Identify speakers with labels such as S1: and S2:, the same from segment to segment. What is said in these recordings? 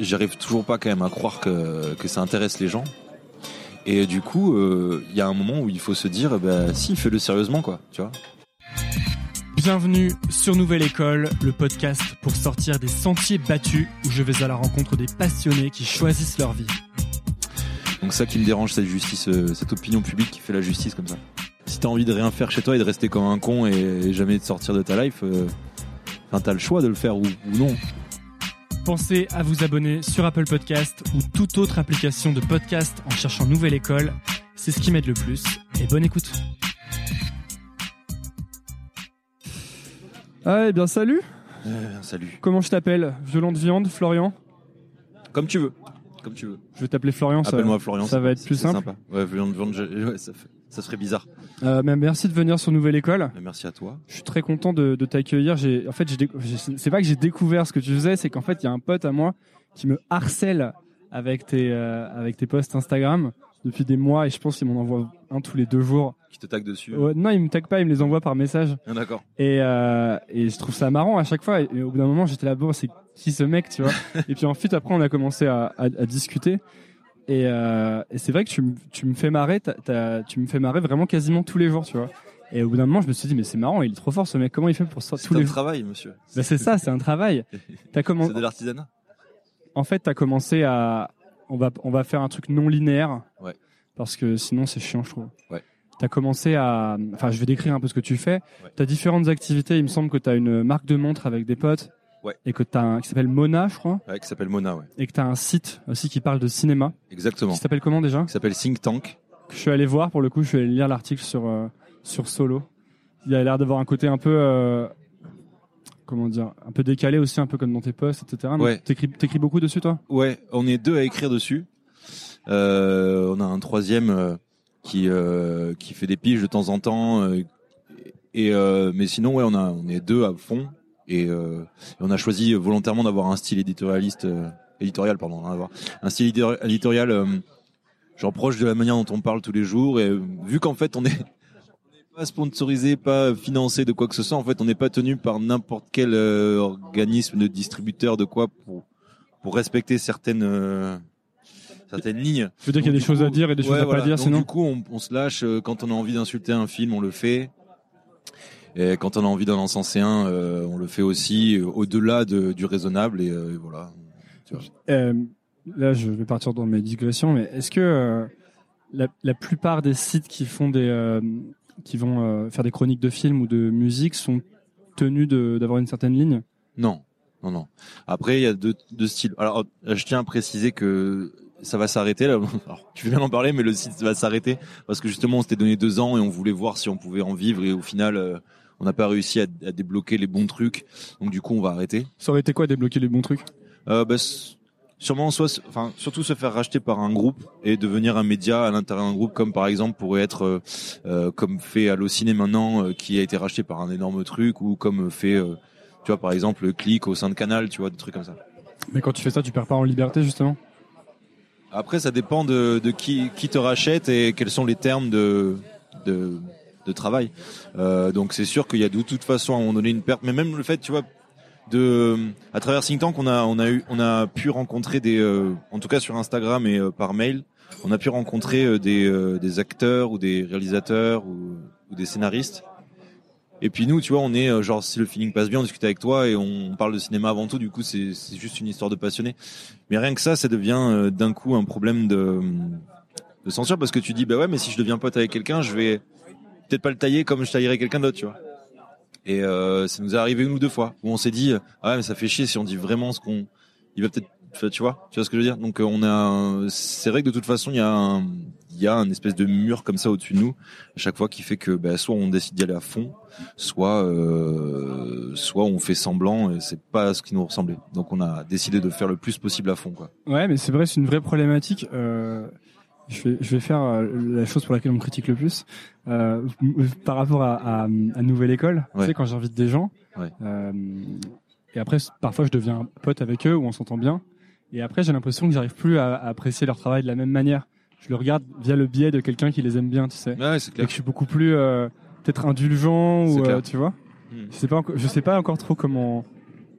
S1: J'arrive toujours pas quand même à croire que, que ça intéresse les gens. Et du coup, euh, il y a un moment où il faut se dire, bah, si, fais-le sérieusement, quoi, tu vois.
S2: Bienvenue sur Nouvelle École, le podcast pour sortir des sentiers battus où je vais à la rencontre des passionnés qui choisissent leur vie.
S1: Donc ça qui me dérange, cette justice, euh, cette opinion publique qui fait la justice comme ça. Si t'as envie de rien faire chez toi et de rester comme un con et jamais de sortir de ta life, euh, t'as le choix de le faire ou, ou non.
S2: Pensez à vous abonner sur Apple Podcast ou toute autre application de podcast en cherchant Nouvelle École. C'est ce qui m'aide le plus. Et bonne écoute. Ah, eh bien, salut.
S1: Euh, salut.
S2: Comment je t'appelle Violente Viande, Florian?
S1: Comme tu veux. Comme tu veux.
S2: Je vais t'appeler Florian. ça-
S1: Appelle-moi Florian.
S2: Ça va être plus simple.
S1: sympa. Ouais, viande, viande, je- ouais, ça, fait- ça serait bizarre.
S2: Euh, mais merci de venir sur Nouvelle École.
S1: Merci à toi.
S2: Je suis très content de, de t'accueillir. J'ai, en fait, c'est pas que j'ai découvert ce que tu faisais, c'est qu'en fait, il y a un pote à moi qui me harcèle avec tes, euh, avec tes posts Instagram depuis des mois et je pense qu'il m'en envoie un tous les deux jours.
S1: Qui te tag dessus.
S2: Ouais, non, il me tag pas, il me les envoie par message.
S1: Ah, D'accord.
S2: Et, euh, et je trouve ça marrant à chaque fois. Et, et au bout d'un moment, j'étais là, bon, c'est qui ce mec, tu vois? Et puis ensuite, après, on a commencé à, à, à discuter. Et, euh, et c'est vrai que tu, me- tu me fais marrer, t'as- t'as- tu me fais marrer vraiment quasiment tous les jours, tu vois. Et au bout d'un moment, je me suis dit, mais c'est marrant, il est trop fort ce mec. Comment il fait pour
S1: C'est
S2: tous
S1: un
S2: les
S1: travail, monsieur.
S2: bah, c'est ça, c'est un travail. T'as
S1: C'est de l'artisanat.
S2: En fait, t'as commencé à, on va, on va faire un truc non linéaire.
S1: Ouais.
S2: Parce que sinon, c'est chiant, je trouve.
S1: Ouais.
S2: T'as commencé à, enfin, je vais décrire un peu ce que tu fais.
S1: Ouais.
S2: T'as différentes activités. Il me semble que t'as une marque de montre avec des potes.
S1: Ouais.
S2: Et que t'as un, qui s'appelle Mona, je crois.
S1: Ouais, qui s'appelle Mona, ouais.
S2: Et que t'as un site aussi qui parle de cinéma.
S1: Exactement.
S2: Qui s'appelle comment déjà?
S1: Qui s'appelle Think Tank.
S2: Que je suis allé voir pour le coup. Je suis allé lire l'article sur, euh, sur Solo. Il a l'air d'avoir un côté un peu, euh, comment dire, un peu décalé aussi, un peu comme dans tes posts, etc.
S1: Ouais.
S2: T'écris, t'écris beaucoup dessus, toi?
S1: Ouais, on est deux à écrire dessus. Euh, on a un troisième qui qui fait des piges de temps en temps. et mais sinon, ouais, on a on est deux à fond et, euh, et on a choisi volontairement d'avoir un style éditorialiste, euh, éditorial, pardon, hein, un style édi- éditorial euh, genre proche de la manière dont on parle tous les jours. Et euh, vu qu'en fait, on est pas sponsorisé, pas financé de quoi que ce soit. En fait, on n'est pas tenu par n'importe quel organisme de distributeur de quoi pour pour respecter certaines certaines lignes.
S2: Je veux dire qu'il y a des choses
S1: coup,
S2: à dire et des choses à
S1: voilà.
S2: pas dire,
S1: Donc,
S2: sinon.
S1: du coup, on, on se lâche quand on a envie d'insulter un film, on le fait. Et quand on a envie d'en encenser un, euh, on le fait aussi euh, au-delà de, du raisonnable et euh, voilà.
S2: Euh, là, je vais partir dans mes digressions, mais est-ce que la, la plupart des sites qui font des, qui vont faire des chroniques de films ou de musique sont tenus d'avoir une certaine ligne?
S1: Non, non, non. Après, il y a deux, deux styles. Alors, je tiens à préciser que ça va s'arrêter là. Alors, tu veux bien en parler, mais le site va s'arrêter parce que justement, on s'était donné deux ans et on voulait voir si on pouvait en vivre et au final, on n'a pas réussi à, à débloquer les bons trucs. Donc, du coup, on va arrêter.
S2: Ça aurait été quoi débloquer les bons trucs?
S1: Euh, bah, sûrement soit, enfin, surtout se faire racheter par un groupe et devenir un média à l'intérieur d'un groupe, comme par exemple pourrait être euh, euh, comme fait Allociné maintenant, euh, qui a été racheté par un énorme truc, ou comme fait Tu vois, par exemple, le clic au sein de Canal, tu vois, des trucs comme ça.
S2: Mais quand tu fais ça, tu perds pas en liberté justement?
S1: Après, ça dépend de, de qui, qui te rachète et quels sont les termes de, de, de travail. Euh, donc c'est sûr qu'il y a de toute façon à un moment donné une perte. Mais même le fait, tu vois, de à travers Think Tank, on a on a eu on a pu rencontrer des, euh, en tout cas sur Instagram et euh, par mail, on a pu rencontrer des des acteurs ou des réalisateurs ou, des scénaristes. Et puis nous, tu vois, on est genre si le feeling passe bien, on discute avec toi et on parle de cinéma avant tout. Du coup, c'est c'est juste une histoire de passionné. Mais rien que ça, ça devient d'un coup un problème de de censure parce que tu dis bah ouais, mais si je deviens pote avec quelqu'un, je vais peut-être pas le tailler comme je taillerais quelqu'un d'autre, tu vois. Et euh, ça nous est arrivé une ou deux fois où on s'est dit ah ouais mais ça fait chier si on dit vraiment ce qu'on il va peut-être tu vois tu vois ce que je veux dire? Donc euh, on a c'est vrai que de toute façon il y a un il y a un espèce de mur comme ça au-dessus de nous à chaque fois qui fait que bah, soit on décide d'y aller à fond soit euh, soit on fait semblant et c'est pas ce qui nous ressemblait donc on a décidé de faire le plus possible à fond quoi
S2: Ouais, mais c'est vrai, c'est une vraie problématique. Je vais, je vais faire euh, la chose pour laquelle on me critique le plus. Euh, par rapport à, à, à Nouvelle École, tu sais, quand j'invite des gens,
S1: Ouais.
S2: euh, et après, parfois, je deviens pote avec eux ou on s'entend bien. Et après, j'ai l'impression que j'arrive plus à, à apprécier leur travail de la même manière. Je le regarde via le biais de quelqu'un qui les aime bien, tu sais.
S1: ouais
S2: Et que je suis beaucoup plus euh, peut-être indulgent ou tu vois.
S1: Hmm.
S2: Je sais pas, je sais pas encore trop comment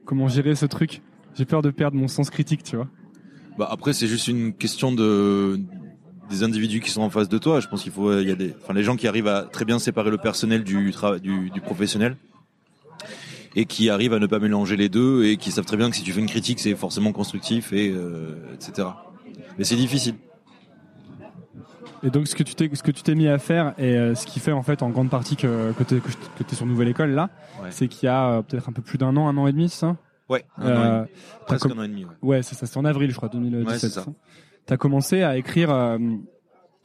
S2: comment gérer ce truc. J'ai peur de perdre mon sens critique, tu vois.
S1: Bah après c'est juste une question de des individus qui sont en face de toi. Je pense qu'il faut il y a des enfin les gens qui arrivent à très bien séparer le personnel du travail du, du professionnel et qui arrivent à ne pas mélanger les deux et qui savent très bien que si tu fais une critique c'est forcément constructif et euh, etc. Mais c'est difficile.
S2: Et donc ce que tu t'es ce que tu t'es mis à faire et euh, ce qui fait en fait en grande partie que que t'es sur Nouvelle École là,
S1: Ouais.
S2: c'est qu'il y a euh, peut-être un peu plus d'un an, un an et demi, c'est ça?
S1: Ouais. Un an et
S2: Euh,
S1: demi.
S2: t'as
S1: presque un an et demi. Ouais.
S2: Ouais, c'est ça, c'est en avril, je crois, 2017.
S1: Ouais, c'est ça.
S2: T'as commencé à écrire. euh,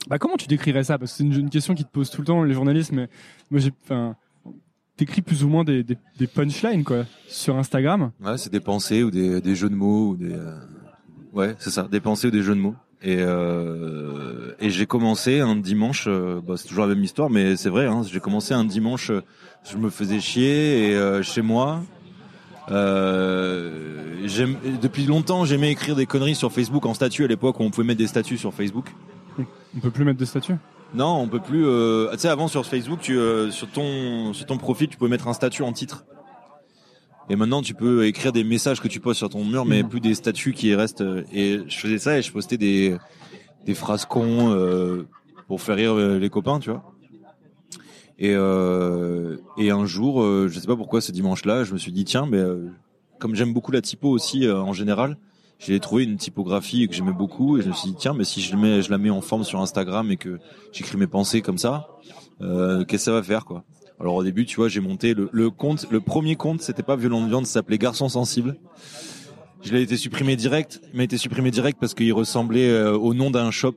S2: Bah, comment tu décrirais ça? Parce que c'est une, question qui te pose tout le temps les journalistes. Mais moi, j'ai, enfin, t'écris plus ou moins des, punchlines quoi sur Instagram.
S1: Ouais, c'est des pensées ou des, jeux de mots ou des euh, ouais, c'est ça, des pensées ou des jeux de mots. Et euh, et j'ai commencé un dimanche, euh, bah, c'est toujours la même histoire, mais c'est vrai. Hein, j'ai commencé un dimanche, je me faisais chier et chez moi. Euh, depuis longtemps j'aimais écrire des conneries sur Facebook en statut à l'époque où on pouvait mettre des statuts sur Facebook.
S2: On peut plus mettre de statut.
S1: Non, on peut plus. Euh, tu sais, avant sur Facebook, tu, euh, sur ton sur ton profil, tu pouvais mettre un statut en titre. Et maintenant, tu peux écrire des messages que tu postes sur ton mur, mais
S2: Mhm.
S1: plus des statuts qui restent. euh, Et je faisais ça et je postais des des phrases cons euh, pour faire rire euh, les copains, tu vois. Et euh, et un jour, euh, je sais pas pourquoi ce dimanche-là, je me suis dit tiens, mais euh, comme j'aime beaucoup la typo aussi euh, en général, j'ai trouvé une typographie que j'aimais beaucoup et je me suis dit tiens mais si je mets je la mets en forme sur Instagram et que j'écris mes pensées comme ça euh, qu'est-ce que ça va faire quoi? Alors au début tu vois j'ai monté le, le compte le premier compte c'était pas violent de viande ça s'appelait garçon sensible. Je l'ai été supprimé direct il m'a été supprimé direct parce qu'il ressemblait euh, au nom d'un shop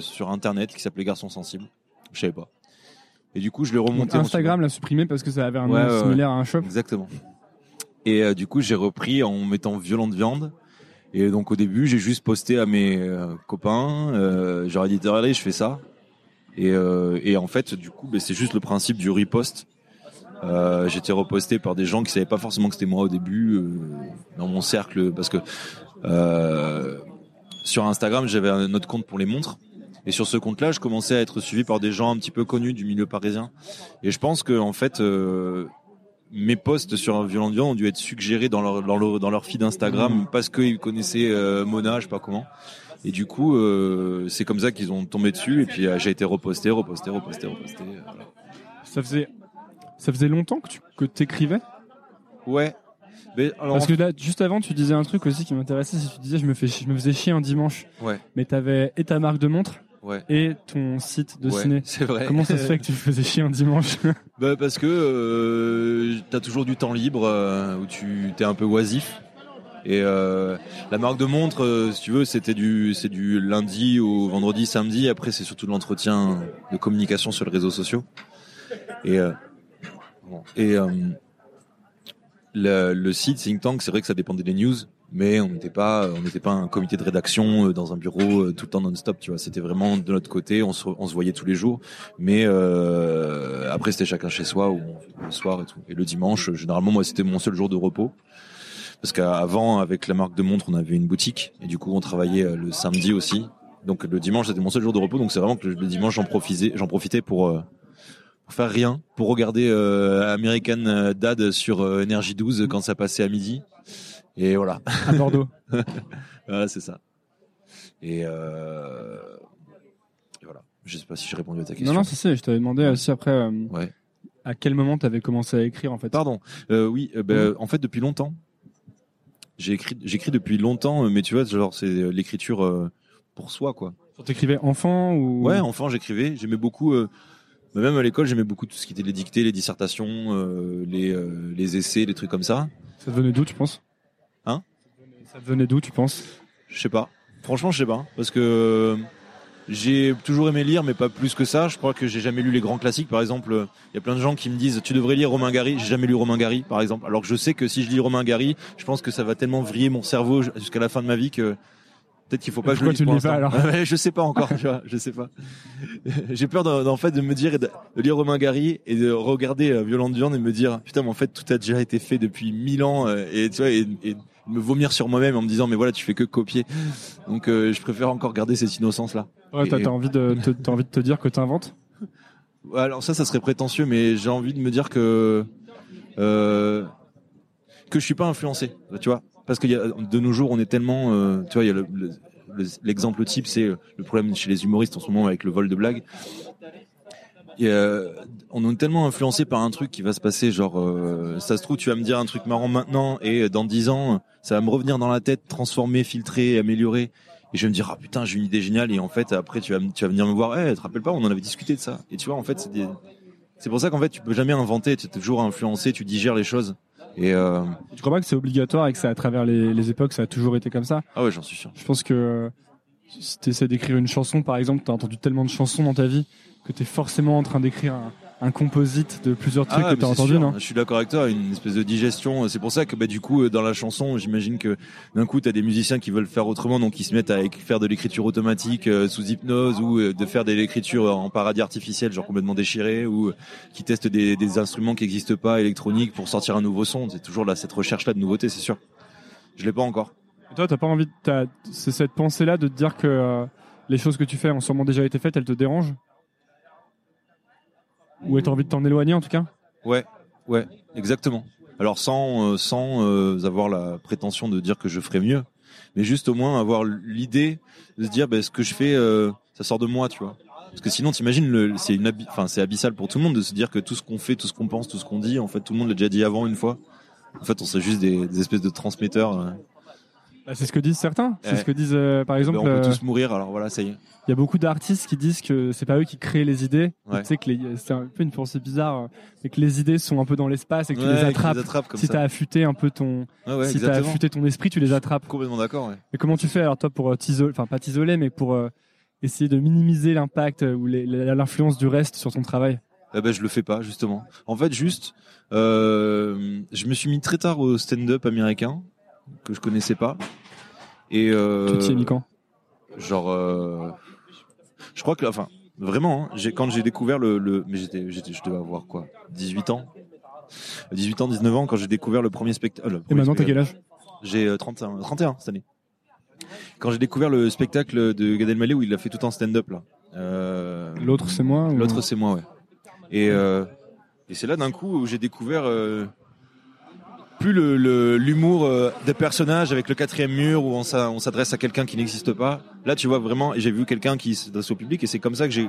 S1: sur internet qui s'appelait garçon sensible. Je savais pas et du coup je l'ai
S2: Donc,
S1: remonté
S2: Instagram l'a supprimé parce que ça avait un
S1: Ouais,
S2: nom
S1: ouais,
S2: similaire à un shop.
S1: Exactement. Et euh, du coup, j'ai repris en mettant violent de viande. Et donc au début, j'ai juste posté à mes euh, copains. Euh, J'aurais dit regardez, je fais ça. Et, euh, et en fait, du coup, ben, c'est juste le principe du repost. J'étais reposté par des gens qui savaient pas forcément que c'était moi au début dans mon cercle, parce que sur Instagram, j'avais un autre compte pour les montres. Et sur ce compte-là, je commençais à être suivi par des gens un petit peu connus du milieu parisien. Et je pense que en fait, euh, mes posts sur un violent viande ont dû être suggérés dans leur dans leur, dans leur feed Instagram parce qu'ils connaissaient euh, Mona, je sais pas comment. Et du coup, euh, c'est comme ça qu'ils ont tombé dessus. Et puis euh, j'ai été reposté, reposté, reposté, reposté. voilà.
S2: Ça faisait ça faisait longtemps que tu que t'écrivais?
S1: Ouais. Mais alors,
S2: Parce que là, juste avant, tu disais un truc aussi qui m'intéressait. C'est que tu disais, je me fais, je me faisais chier un dimanche.
S1: Ouais.
S2: Mais t'avais et ta marque de montre?
S1: Ouais.
S2: et ton site de
S1: Ouais,
S2: ciné.
S1: c'est vrai.
S2: Comment ça se fait que tu faisais chier un dimanche?
S1: Bah parce que euh, t'as toujours du temps libre euh, où tu t'es un peu oisif. Et euh, la marque de montre, euh, si tu veux, c'était du c'est du lundi au vendredi, samedi. Après, c'est surtout de l'entretien de communication sur les réseaux sociaux. Et euh, et euh, le, le site Think Tank, c'est vrai que ça dépendait des news, mais on n'était pas, on n'était pas un comité de rédaction euh, dans un bureau euh, tout le temps non-stop, tu vois. C'était vraiment de notre côté, on se, on se voyait tous les jours, mais euh, après c'était chacun chez soi ou le soir et tout. Et le dimanche, généralement, moi, c'était mon seul jour de repos. Parce qu'avant, avec la marque de montre, on avait une boutique et du coup, on travaillait euh, le samedi aussi. Donc le dimanche, c'était mon seul jour de repos. Donc c'est vraiment que le dimanche, j'en profitais, j'en profitais pour, euh, pour faire rien, pour regarder euh, American Dad sur euh, Energy 12 quand ça passait à midi. Et voilà.
S2: À Bordeaux.
S1: voilà, c'est ça. Et, euh, et voilà. Je sais pas si j'ai répondu à ta question.
S2: non, non, c'est ça. Je t'avais demandé aussi après euh,
S1: Ouais.
S2: à quel moment tu avais commencé à écrire en fait.
S1: Pardon. Euh, oui, euh, ben, en fait, depuis longtemps. J'ai écrit, j'écris depuis longtemps, euh, mais tu vois, genre, c'est l'écriture pour soi, quoi.
S2: T'écrivais enfant ou?
S1: Ouais, enfant, j'écrivais. J'aimais beaucoup, bah, même à l'école, j'aimais beaucoup tout ce qui était les dictées, les dissertations, euh, les, les essais, les trucs comme ça.
S2: Ça te venait d'où, tu penses? Ça venait d'où, tu penses?
S1: Je sais pas. Franchement, je sais pas. Parce que euh, j'ai toujours aimé lire, mais pas plus que ça. Je crois que j'ai jamais lu les grands classiques. Par exemple, il y a plein de gens qui me disent tu devrais lire Romain Gary. J'ai jamais lu Romain Gary, par exemple. Alors que je sais que si je lis Romain Gary, je pense que ça va tellement vriller mon cerveau jusqu'à la fin de ma vie que peut-être qu'il faut pas que je le
S2: Pourquoi
S1: lise
S2: tu le
S1: pour
S2: lis pas, alors?
S1: Je sais pas encore, tu vois. Je sais pas. j'ai peur d'en en fait de me dire de, lire Romain Gary et de regarder euh, Violente Viande et me dire putain, mais en fait tout a déjà été fait depuis mille ans euh, et tu vois et, et me vomir sur moi-même en me disant mais voilà tu fais que copier. Donc euh, je préfère encore garder cette innocence là
S2: Ouais, t'as
S1: Et-
S2: envie de te- t'as envie de te dire que t'inventes?
S1: Alors ça, ça serait prétentieux, mais j'ai envie de me dire que euh, que je suis pas influencé, tu vois, parce qu'il y a de nos jours, on est tellement, euh, tu vois, il y a le- le- le- l'exemple type, c'est euh, le problème chez les humoristes en ce moment avec le vol de blagues. Et, euh, on est tellement influencé par un truc qui va se passer, genre, euh, ça se trouve, tu vas me dire un truc marrant maintenant, et dans dix ans, ça va me revenir dans la tête, transformer, filtrer, améliorer. Et je vais me dire, ah putain, j'ai une idée géniale. Et en fait, après, tu vas, tu vas venir me voir, eh, te rappelles pas, on en avait discuté de ça. Et tu vois, en fait, c'est des... c'est pour ça qu'en fait, tu peux jamais inventer, tu es toujours influencé, tu digères les choses. Et euh...
S2: Tu crois pas que c'est obligatoire et que c'est à travers les, les époques, ça a toujours été comme ça?
S1: Ah ouais, j'en suis sûr.
S2: Je pense que euh, si tu essaies d'écrire une chanson, par exemple, tu as entendu tellement de chansons dans ta vie que tu es forcément en train d'écrire un, un composite de plusieurs trucs
S1: Ah,
S2: que tu as entendu,
S1: sûr.
S2: non
S1: Je suis d'accord avec toi, une espèce de digestion. C'est pour ça que bah, du coup, euh, dans la chanson, j'imagine que d'un coup, tu as des musiciens qui veulent faire autrement, donc ils se mettent à faire de l'écriture automatique euh, sous hypnose ou euh, de faire de l'écriture en paradis artificiel, genre complètement déchiré, ou euh, qui testent des, des instruments qui n'existent pas, électroniques, pour sortir un nouveau son. C'est toujours là, cette recherche-là de nouveauté, c'est sûr. Je l'ai pas encore.
S2: Et toi, t'as pas envie, de- c'est cette pensée-là de te dire que euh, les choses que tu fais ont sûrement déjà été faites, elles te dérangent? Ou t'as envie de t'en éloigner en tout cas?
S1: Ouais, ouais, exactement. Alors sans euh, sans euh, avoir la prétention de dire que je ferais mieux, mais juste au moins avoir l'idée de se dire bah, ce que je fais, euh, ça sort de moi, tu vois. Parce que sinon, t'imagines, c'est une, enfin, c'est abyssal pour tout le monde de se dire que tout ce qu'on fait, tout ce qu'on pense, tout ce qu'on dit, en fait, tout le monde l'a déjà dit avant une fois. En fait, on serait juste des espèces de transmetteurs. Euh.
S2: Bah, C'est ce que disent certains. C'est
S1: Ouais.
S2: ce que disent, euh, par exemple,
S1: Ben, on peut
S2: euh,
S1: tous mourir. Alors voilà, ça y est.
S2: il y a beaucoup d'artistes qui disent que c'est pas eux qui créent les idées.
S1: Ouais.
S2: Tu sais que c'est un peu une pensée bizarre, euh, mais que les idées sont un peu dans l'espace et que tu les attrapes.
S1: les attrapent comme
S2: si t'as affûté un peu ton, si t'as affûté ton esprit, tu les attrapes.
S1: Complètement d'accord. Ouais.
S2: Mais comment tu fais alors toi pour euh, t'isoler, enfin pas t'isoler, mais pour euh, essayer de minimiser l'impact euh, ou l'influence du reste sur ton travail?
S1: Eh ben, je le fais pas justement. En fait, juste, euh, je me suis mis très tard au stand-up américain que je connaissais pas. Et euh,
S2: Tu t'y es mis quand?
S1: genre, euh, je crois que, enfin, vraiment, hein, quand j'ai découvert le, le mais j'étais, je devais avoir quoi, 18 ans, 18 ans, 19 ans quand j'ai découvert le premier spectacle.
S2: Et maintenant t'as quel âge
S1: J'ai euh, 31, 31 cette année. Quand j'ai découvert le spectacle de Gad Elmaleh où il a fait tout en stand-up là. Euh,
S2: L'autre c'est moi ou-
S1: L'autre c'est moi, ouais. Et, euh, et c'est là d'un coup où j'ai découvert euh, plus le le- l'humour euh, des personnages avec le quatrième mur où on s'a- on s'adresse à quelqu'un qui n'existe pas. Là, tu vois vraiment, j'ai vu quelqu'un qui s'adresse au public et c'est comme ça que j'ai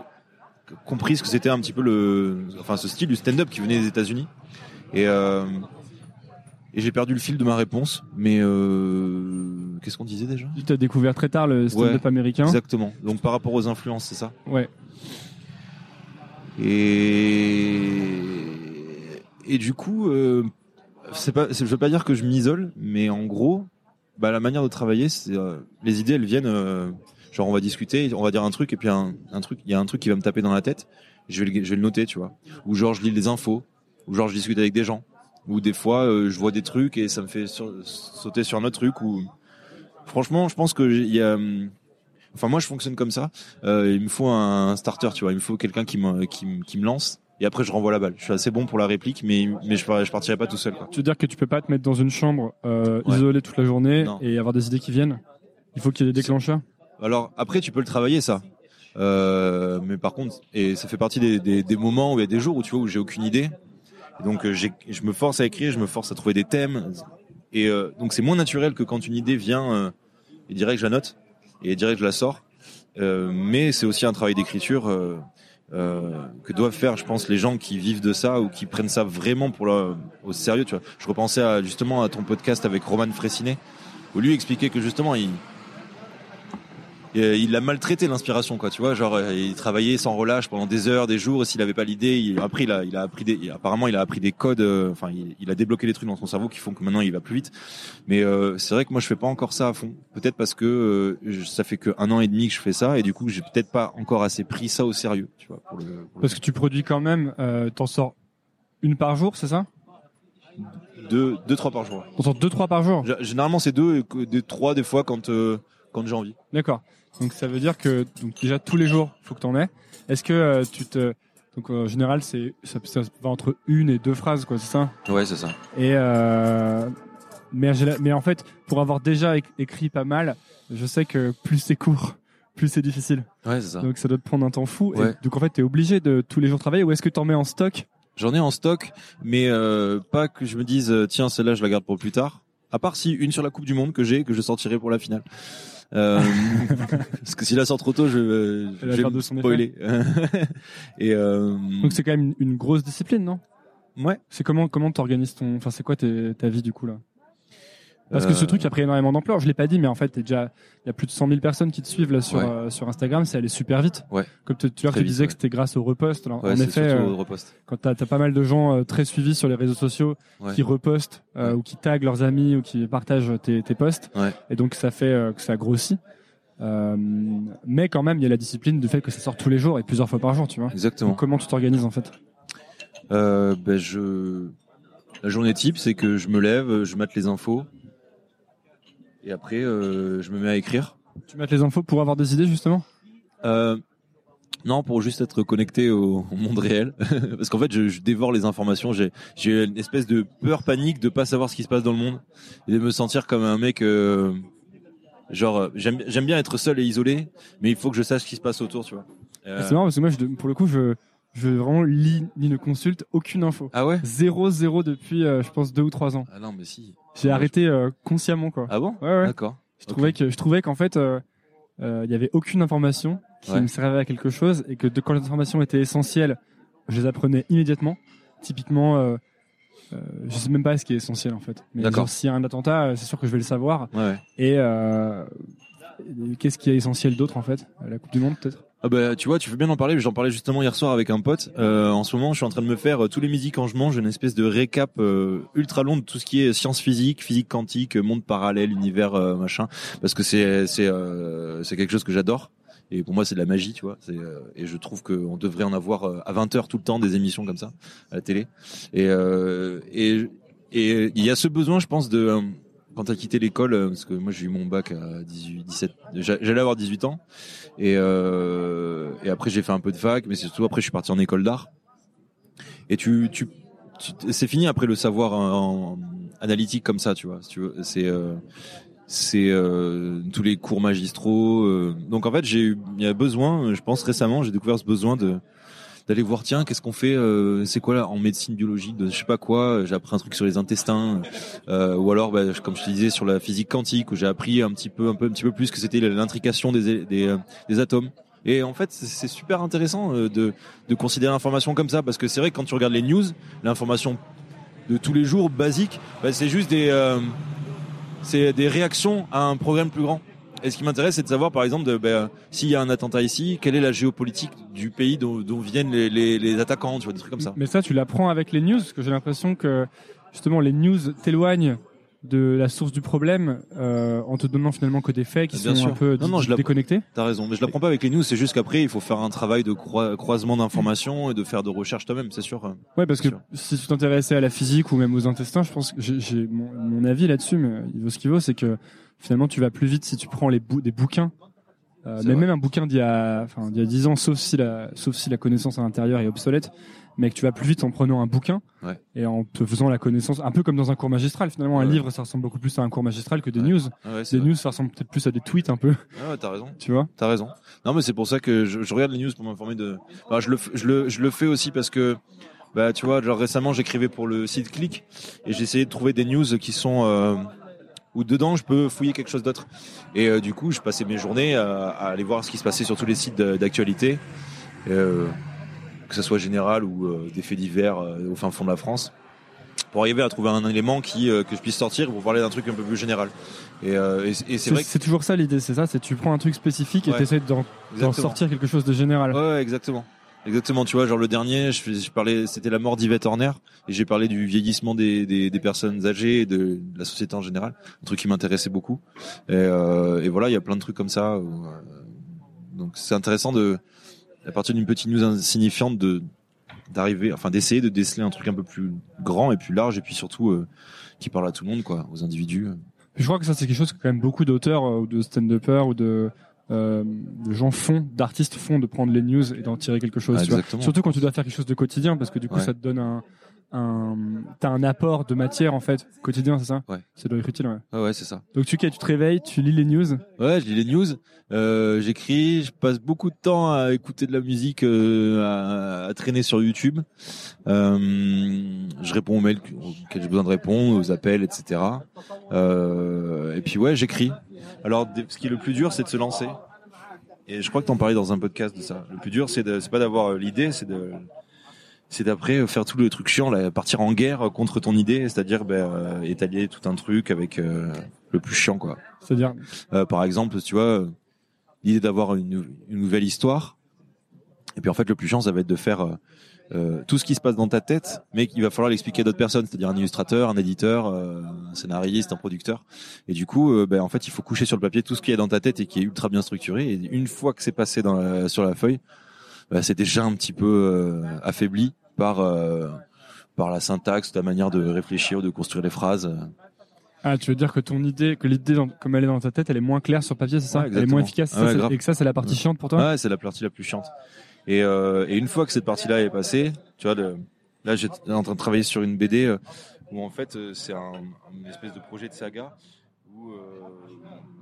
S1: compris ce que c'était un petit peu le, enfin ce style du stand-up qui venait des États-Unis. Et euh, et j'ai perdu le fil de ma réponse, mais euh, qu'est-ce qu'on disait déjà?
S2: Tu as découvert très tard le stand-up
S1: Ouais,
S2: américain.
S1: Exactement. Donc par rapport aux influences, c'est ça?
S2: Ouais.
S1: Et et du coup, euh, c'est pas, je veux pas dire que je m'isole, mais en gros, bah la manière de travailler, c'est euh, les idées, elles viennent. euh, genre, on va discuter, on va dire un truc, et puis un, un truc, il y a un truc qui va me taper dans la tête. Je vais le, je vais le noter, tu vois. Ou genre, je lis les infos, ou genre, je discute avec des gens. ou des fois euh, je vois des trucs et ça me fait sauter sur un autre truc ou franchement je pense que il y a enfin moi je fonctionne comme ça Euh, il me faut un starter tu vois il me faut quelqu'un qui me qui, qui me lance et après je renvoie la balle je suis assez bon pour la réplique mais mais je, je partirai pas tout seul quoi.
S2: Tu veux dire que tu peux pas te mettre dans une chambre euh,
S1: Ouais.
S2: isolée toute la journée
S1: Non.
S2: et avoir des idées qui viennent? Il faut qu'il y ait des déclencheurs?
S1: Alors après, tu peux le travailler ça. Euh, mais par contre, et ça fait partie des, des, des moments où il y a des jours où tu vois où j'ai aucune idée. Et donc euh, je me force à écrire, je me force à trouver des thèmes. Et euh, donc c'est moins naturel que quand une idée vient et direct je la note et direct je la sors. Mais c'est aussi un travail d'écriture que doivent faire, je pense, les gens qui vivent de ça ou qui prennent ça vraiment pour le, au sérieux. Tu vois, je repensais à, justement à ton podcast avec Roman Fressinet où lui expliquait que justement il et, euh, il a maltraité l'inspiration quoi tu vois genre euh, il travaillait sans relâche pendant des heures des jours et s'il avait pas l'idée il après il a il a appris des apparemment il a appris des codes euh, enfin il, il a débloqué des trucs dans son cerveau qui font que maintenant il va plus vite. Mais euh, c'est vrai que moi je fais pas encore ça à fond. Peut-être parce que euh, ça fait que un an et demi que je fais ça et du coup j'ai peut-être pas encore assez pris ça au sérieux tu vois pour le, pour le-
S2: Parce que tu produis quand même, euh, t'en sors une par jour, c'est ça?
S1: Deux deux trois par jour
S2: T'en sors deux, trois par jour?
S1: Généralement c'est deux et trois des fois quand euh, quand j'ai envie.
S2: D'accord. Donc ça veut dire que donc déjà tous les jours, faut que t'en aies. Est-ce que euh, tu te donc en général c'est ça, ça va entre une et deux phrases quoi, c'est ça?
S1: Ouais c'est ça
S2: Et euh, mais mais en fait pour avoir déjà éc- écrit pas mal, je sais que plus c'est court, plus c'est difficile.
S1: ouais c'est ça
S2: Donc ça doit te prendre un temps fou. Et
S1: Ouais.
S2: donc en fait t'es obligé de tous les jours travailler ou est-ce que t'en mets en stock?
S1: J'en ai en stock, mais euh, pas que je me dise euh, tiens celle-là je la garde pour plus tard. À part si une sur la Coupe du Monde que j'ai que je sortirai pour la finale. Euh, parce que si la sort trop tôt, je, euh, je vais
S2: faire de
S1: me spoiler. Et euh,
S2: Donc c'est quand même une, une grosse discipline, non?
S1: Ouais.
S2: C'est comment comment t'organises ton enfin c'est quoi tes- ta vie du coup là? Parce que ce
S1: Euh,
S2: truc a pris énormément d'ampleur. Je l'ai pas dit, mais en fait, déjà, il y a plus de 100 000 personnes qui te suivent là sur
S1: Ouais.
S2: euh, sur Instagram. C'est allé super vite.
S1: Ouais.
S2: Comme tu tu,
S1: Très
S2: tu disais
S1: ouais.
S2: que c'était grâce au repost. Alors, en effet, euh, quand t'as as pas mal de gens euh, très suivis sur les réseaux sociaux qui repostent ou qui taguent leurs amis ou qui partagent tes, tes posts, et donc ça fait que ça grossit. Euh, mais quand même, il y a la discipline du fait que ça sort tous les jours et plusieurs fois par jour, tu vois.
S1: Exactement.
S2: Donc, comment tu t'organises en fait?
S1: Euh, ben je la journée type, c'est que je me lève, je mate les infos, et après euh, je me mets à écrire.
S2: Tu mets les infos pour avoir des idées justement
S1: Euh, non, pour juste être connecté au, au monde réel, parce qu'en fait, je, je dévore les informations. J'ai, j'ai une espèce de peur panique de pas savoir ce qui se passe dans le monde et de me sentir comme un mec. euh, genre, j'aime, j'aime bien être seul et isolé, mais il faut que je sache ce qui se passe autour, tu vois.
S2: C'est marrant parce que moi, je, pour le coup, je je vraiment lis ni ne consulte aucune info.
S1: ah ouais?
S2: Zéro zéro depuis, euh, je pense, deux ou trois ans.
S1: Ah non, mais si.
S2: J'ai
S1: Ah,
S2: arrêté euh, consciemment quoi.
S1: Ah bon?
S2: Ouais ouais.
S1: D'accord.
S2: Je trouvais que je trouvais qu'en fait euh, euh, il y avait aucune information qui
S1: Ouais.
S2: me servait à quelque chose et que de, quand les informations étaient essentielles, je les apprenais immédiatement. Typiquement, euh, je sais même pas ce qui est essentiel en fait. Mais
S1: D'accord.
S2: genre, s'il y a un attentat, c'est sûr que je vais le savoir.
S1: Ouais,
S2: euh, et qu'est-ce qui est essentiel d'autre en fait? La Coupe du Monde peut-être?
S1: Ah bah tu vois, tu fais bien en parler. J'en parlais justement hier soir avec un pote. Euh, en ce moment, je suis en train de me faire euh, tous les midis quand je mange une espèce de récap euh, ultra long de tout ce qui est sciences physiques, physique quantique, monde parallèle, univers euh, machin, parce que c'est c'est euh, c'est quelque chose que j'adore. Et pour moi, c'est de la magie, tu vois. Euh, et je trouve qu'on devrait en avoir euh, à 20 heures tout le temps des émissions comme ça à la télé. Et euh, et et il y a ce besoin, je pense, de euh, quand t'as quitté l'école, euh, parce que moi j'ai eu mon bac à 18, 17, j'a- j'allais avoir 18 ans. Et, euh, et après j'ai fait un peu de fac, mais c'est surtout après je suis parti en école d'art. Et tu, tu, tu- c'est fini après le savoir en, en analytique comme ça, tu vois. Si tu veux, c'est euh, c'est euh, tous les cours magistraux. euh. donc en fait j'ai eu, il y a besoin, je pense récemment j'ai découvert ce besoin de d'aller voir tiens qu'est-ce qu'on fait euh, c'est quoi là en médecine biologique de je sais pas quoi j'ai appris un truc sur les intestins euh, ou alors bah, comme je te disais sur la physique quantique où j'ai appris un petit peu un peu un petit peu plus que c'était l'intrication des des, euh, des atomes. Et en fait c'est super intéressant euh, de de considérer l'information comme ça parce que c'est vrai que quand tu regardes les news l'information de tous les jours basique bah, c'est juste des euh, c'est des réactions à un problème plus grand et ce qui m'intéresse, c'est de savoir, par exemple, ben, s'il y a un attentat ici, quelle est la géopolitique du pays dont, dont viennent les, les, les attaquants, tu vois, des trucs comme ça.
S2: Mais ça, tu l'apprends avec les news, parce que j'ai l'impression que justement les news t'éloignent de la source du problème euh, en te donnant finalement que des faits qui
S1: Bien
S2: sont
S1: sûr.
S2: un peu
S1: Non, non, je la-
S2: déconnectés.
S1: T'as raison, mais je l'apprends pas avec les news. C'est juste qu'après, il faut faire un travail de croi- croisement d'informations et de faire de recherche toi-même, c'est sûr.
S2: Ouais, parce que
S1: Sûr.
S2: si tu t'intéressais à la physique ou même aux intestins, je pense que j'ai- j'ai mon, mon avis là-dessus, mais il vaut ce qu'il vaut, c'est que finalement tu vas plus vite si tu prends les bou- des bouquins. Euh, mais
S1: vrai.
S2: même un bouquin d'il y a, y a 10 ans, sauf si la, sauf si la connaissance à l'intérieur est obsolète, mais que tu vas plus vite en prenant un bouquin
S1: Ouais.
S2: et en te faisant la connaissance, un peu comme dans un cours magistral. Finalement, un
S1: Ouais.
S2: livre, ça ressemble beaucoup plus à un cours magistral que des
S1: Ouais.
S2: news.
S1: Ah
S2: Des
S1: vrai.
S2: news, ça ressemble peut-être plus à des tweets un peu,
S1: Ah ouais, t'as raison.
S2: tu vois?
S1: T'as raison. Non, mais c'est pour ça que je, je regarde les news pour m'informer de. Enfin, je le, je le, je le fais aussi parce que, bah, tu vois, genre récemment, j'écrivais pour le site Click et j'essayais de trouver des news qui sont euh, où dedans je peux fouiller quelque chose d'autre. Et euh, du coup, je passais mes journées à, à aller voir ce qui se passait sur tous les sites d'actualité, euh, que ce soit général ou euh, des faits divers au fin fond de la France, pour arriver à trouver un élément qui que je puisse sortir pour parler d'un truc un peu plus général. Et, et, et c'est vrai que
S2: c'est toujours ça l'idée, c'est ça, c'est tu prends un truc spécifique et
S1: Ouais.
S2: tu essaies d'en sortir quelque chose de général.
S1: Ouais, exactement. Exactement, tu vois, genre le dernier, je, parlais, c'était la mort d'Yvette Horner, et j'ai parlé du vieillissement des, des, des personnes âgées et de, la société en général, un truc qui m'intéressait beaucoup. Et, euh, et voilà, il y a plein de trucs comme ça. euh, donc c'est intéressant de, à partir d'une petite news insignifiante, de d'arriver, enfin d'essayer de déceler un truc un peu plus grand et plus large, et puis surtout euh, qui parle à tout le monde, quoi, aux individus.
S2: Je crois que ça c'est quelque chose que quand même beaucoup d'auteurs euh, ou de stand-uppers ou de, euh, de gens font, d'artistes font, de prendre les news et d'en tirer quelque chose.
S1: Ah,
S2: tu vois.
S1: exactement.
S2: Surtout quand tu dois faire quelque chose de quotidien, parce que du coup
S1: Ouais.
S2: ça te donne un, un t'as un apport de matière en fait quotidien, c'est ça
S1: Ouais.
S2: Ça doit être utile. Ouais.
S1: Ouais, ouais, c'est ça.
S2: Donc tu, tu te réveilles, tu lis les news.
S1: Ouais, je lis les news, euh, j'écris, je passe beaucoup de temps à écouter de la musique, euh, à, à traîner sur YouTube. Euh, je réponds aux mails auxquels j'ai besoin de répondre, aux appels, etc. Et puis ouais, j'écris. Alors, ce qui est le plus dur, c'est de se lancer. Et je crois que t'en parlais dans un podcast de ça. Le plus dur, c'est pas d'avoir l'idée, c'est de, c'est d'après euh, faire tout le truc chiant, là, partir en guerre contre ton idée, c'est-à-dire ben, euh, étaler tout un truc avec euh, le plus chiant, quoi.
S2: C'est-à-dire,
S1: Euh, par exemple, tu vois, l'idée d'avoir une, une nouvelle histoire. Et puis en fait, le plus chiant, ça va être de faire euh, tout ce qui se passe dans ta tête, mais qu'il va falloir l'expliquer à d'autres personnes, c'est-à-dire un illustrateur, un éditeur, euh, un scénariste, un producteur. Et du coup, euh, ben, en fait, il faut coucher sur le papier tout ce qu'il y a dans ta tête et qui est ultra bien structuré. Et une fois que c'est passé dans la- sur la feuille, ben, c'est déjà un petit peu euh, affaibli par euh, par la syntaxe, ta manière de réfléchir, de construire les phrases.
S2: ah, tu veux dire que ton idée, que l'idée comme elle est dans ta tête, elle est moins claire sur papier, c'est ça?
S1: Ouais,
S2: Elle est moins efficace,
S1: Ouais,
S2: ça, et que ça c'est la partie chiante pour toi?
S1: Ouais, c'est la partie la plus chiante. Et, euh, et une fois que cette partie-là est passée, tu vois, le- là j'étais en train de travailler sur une BD euh, où en fait euh, c'est un, une espèce de projet de saga où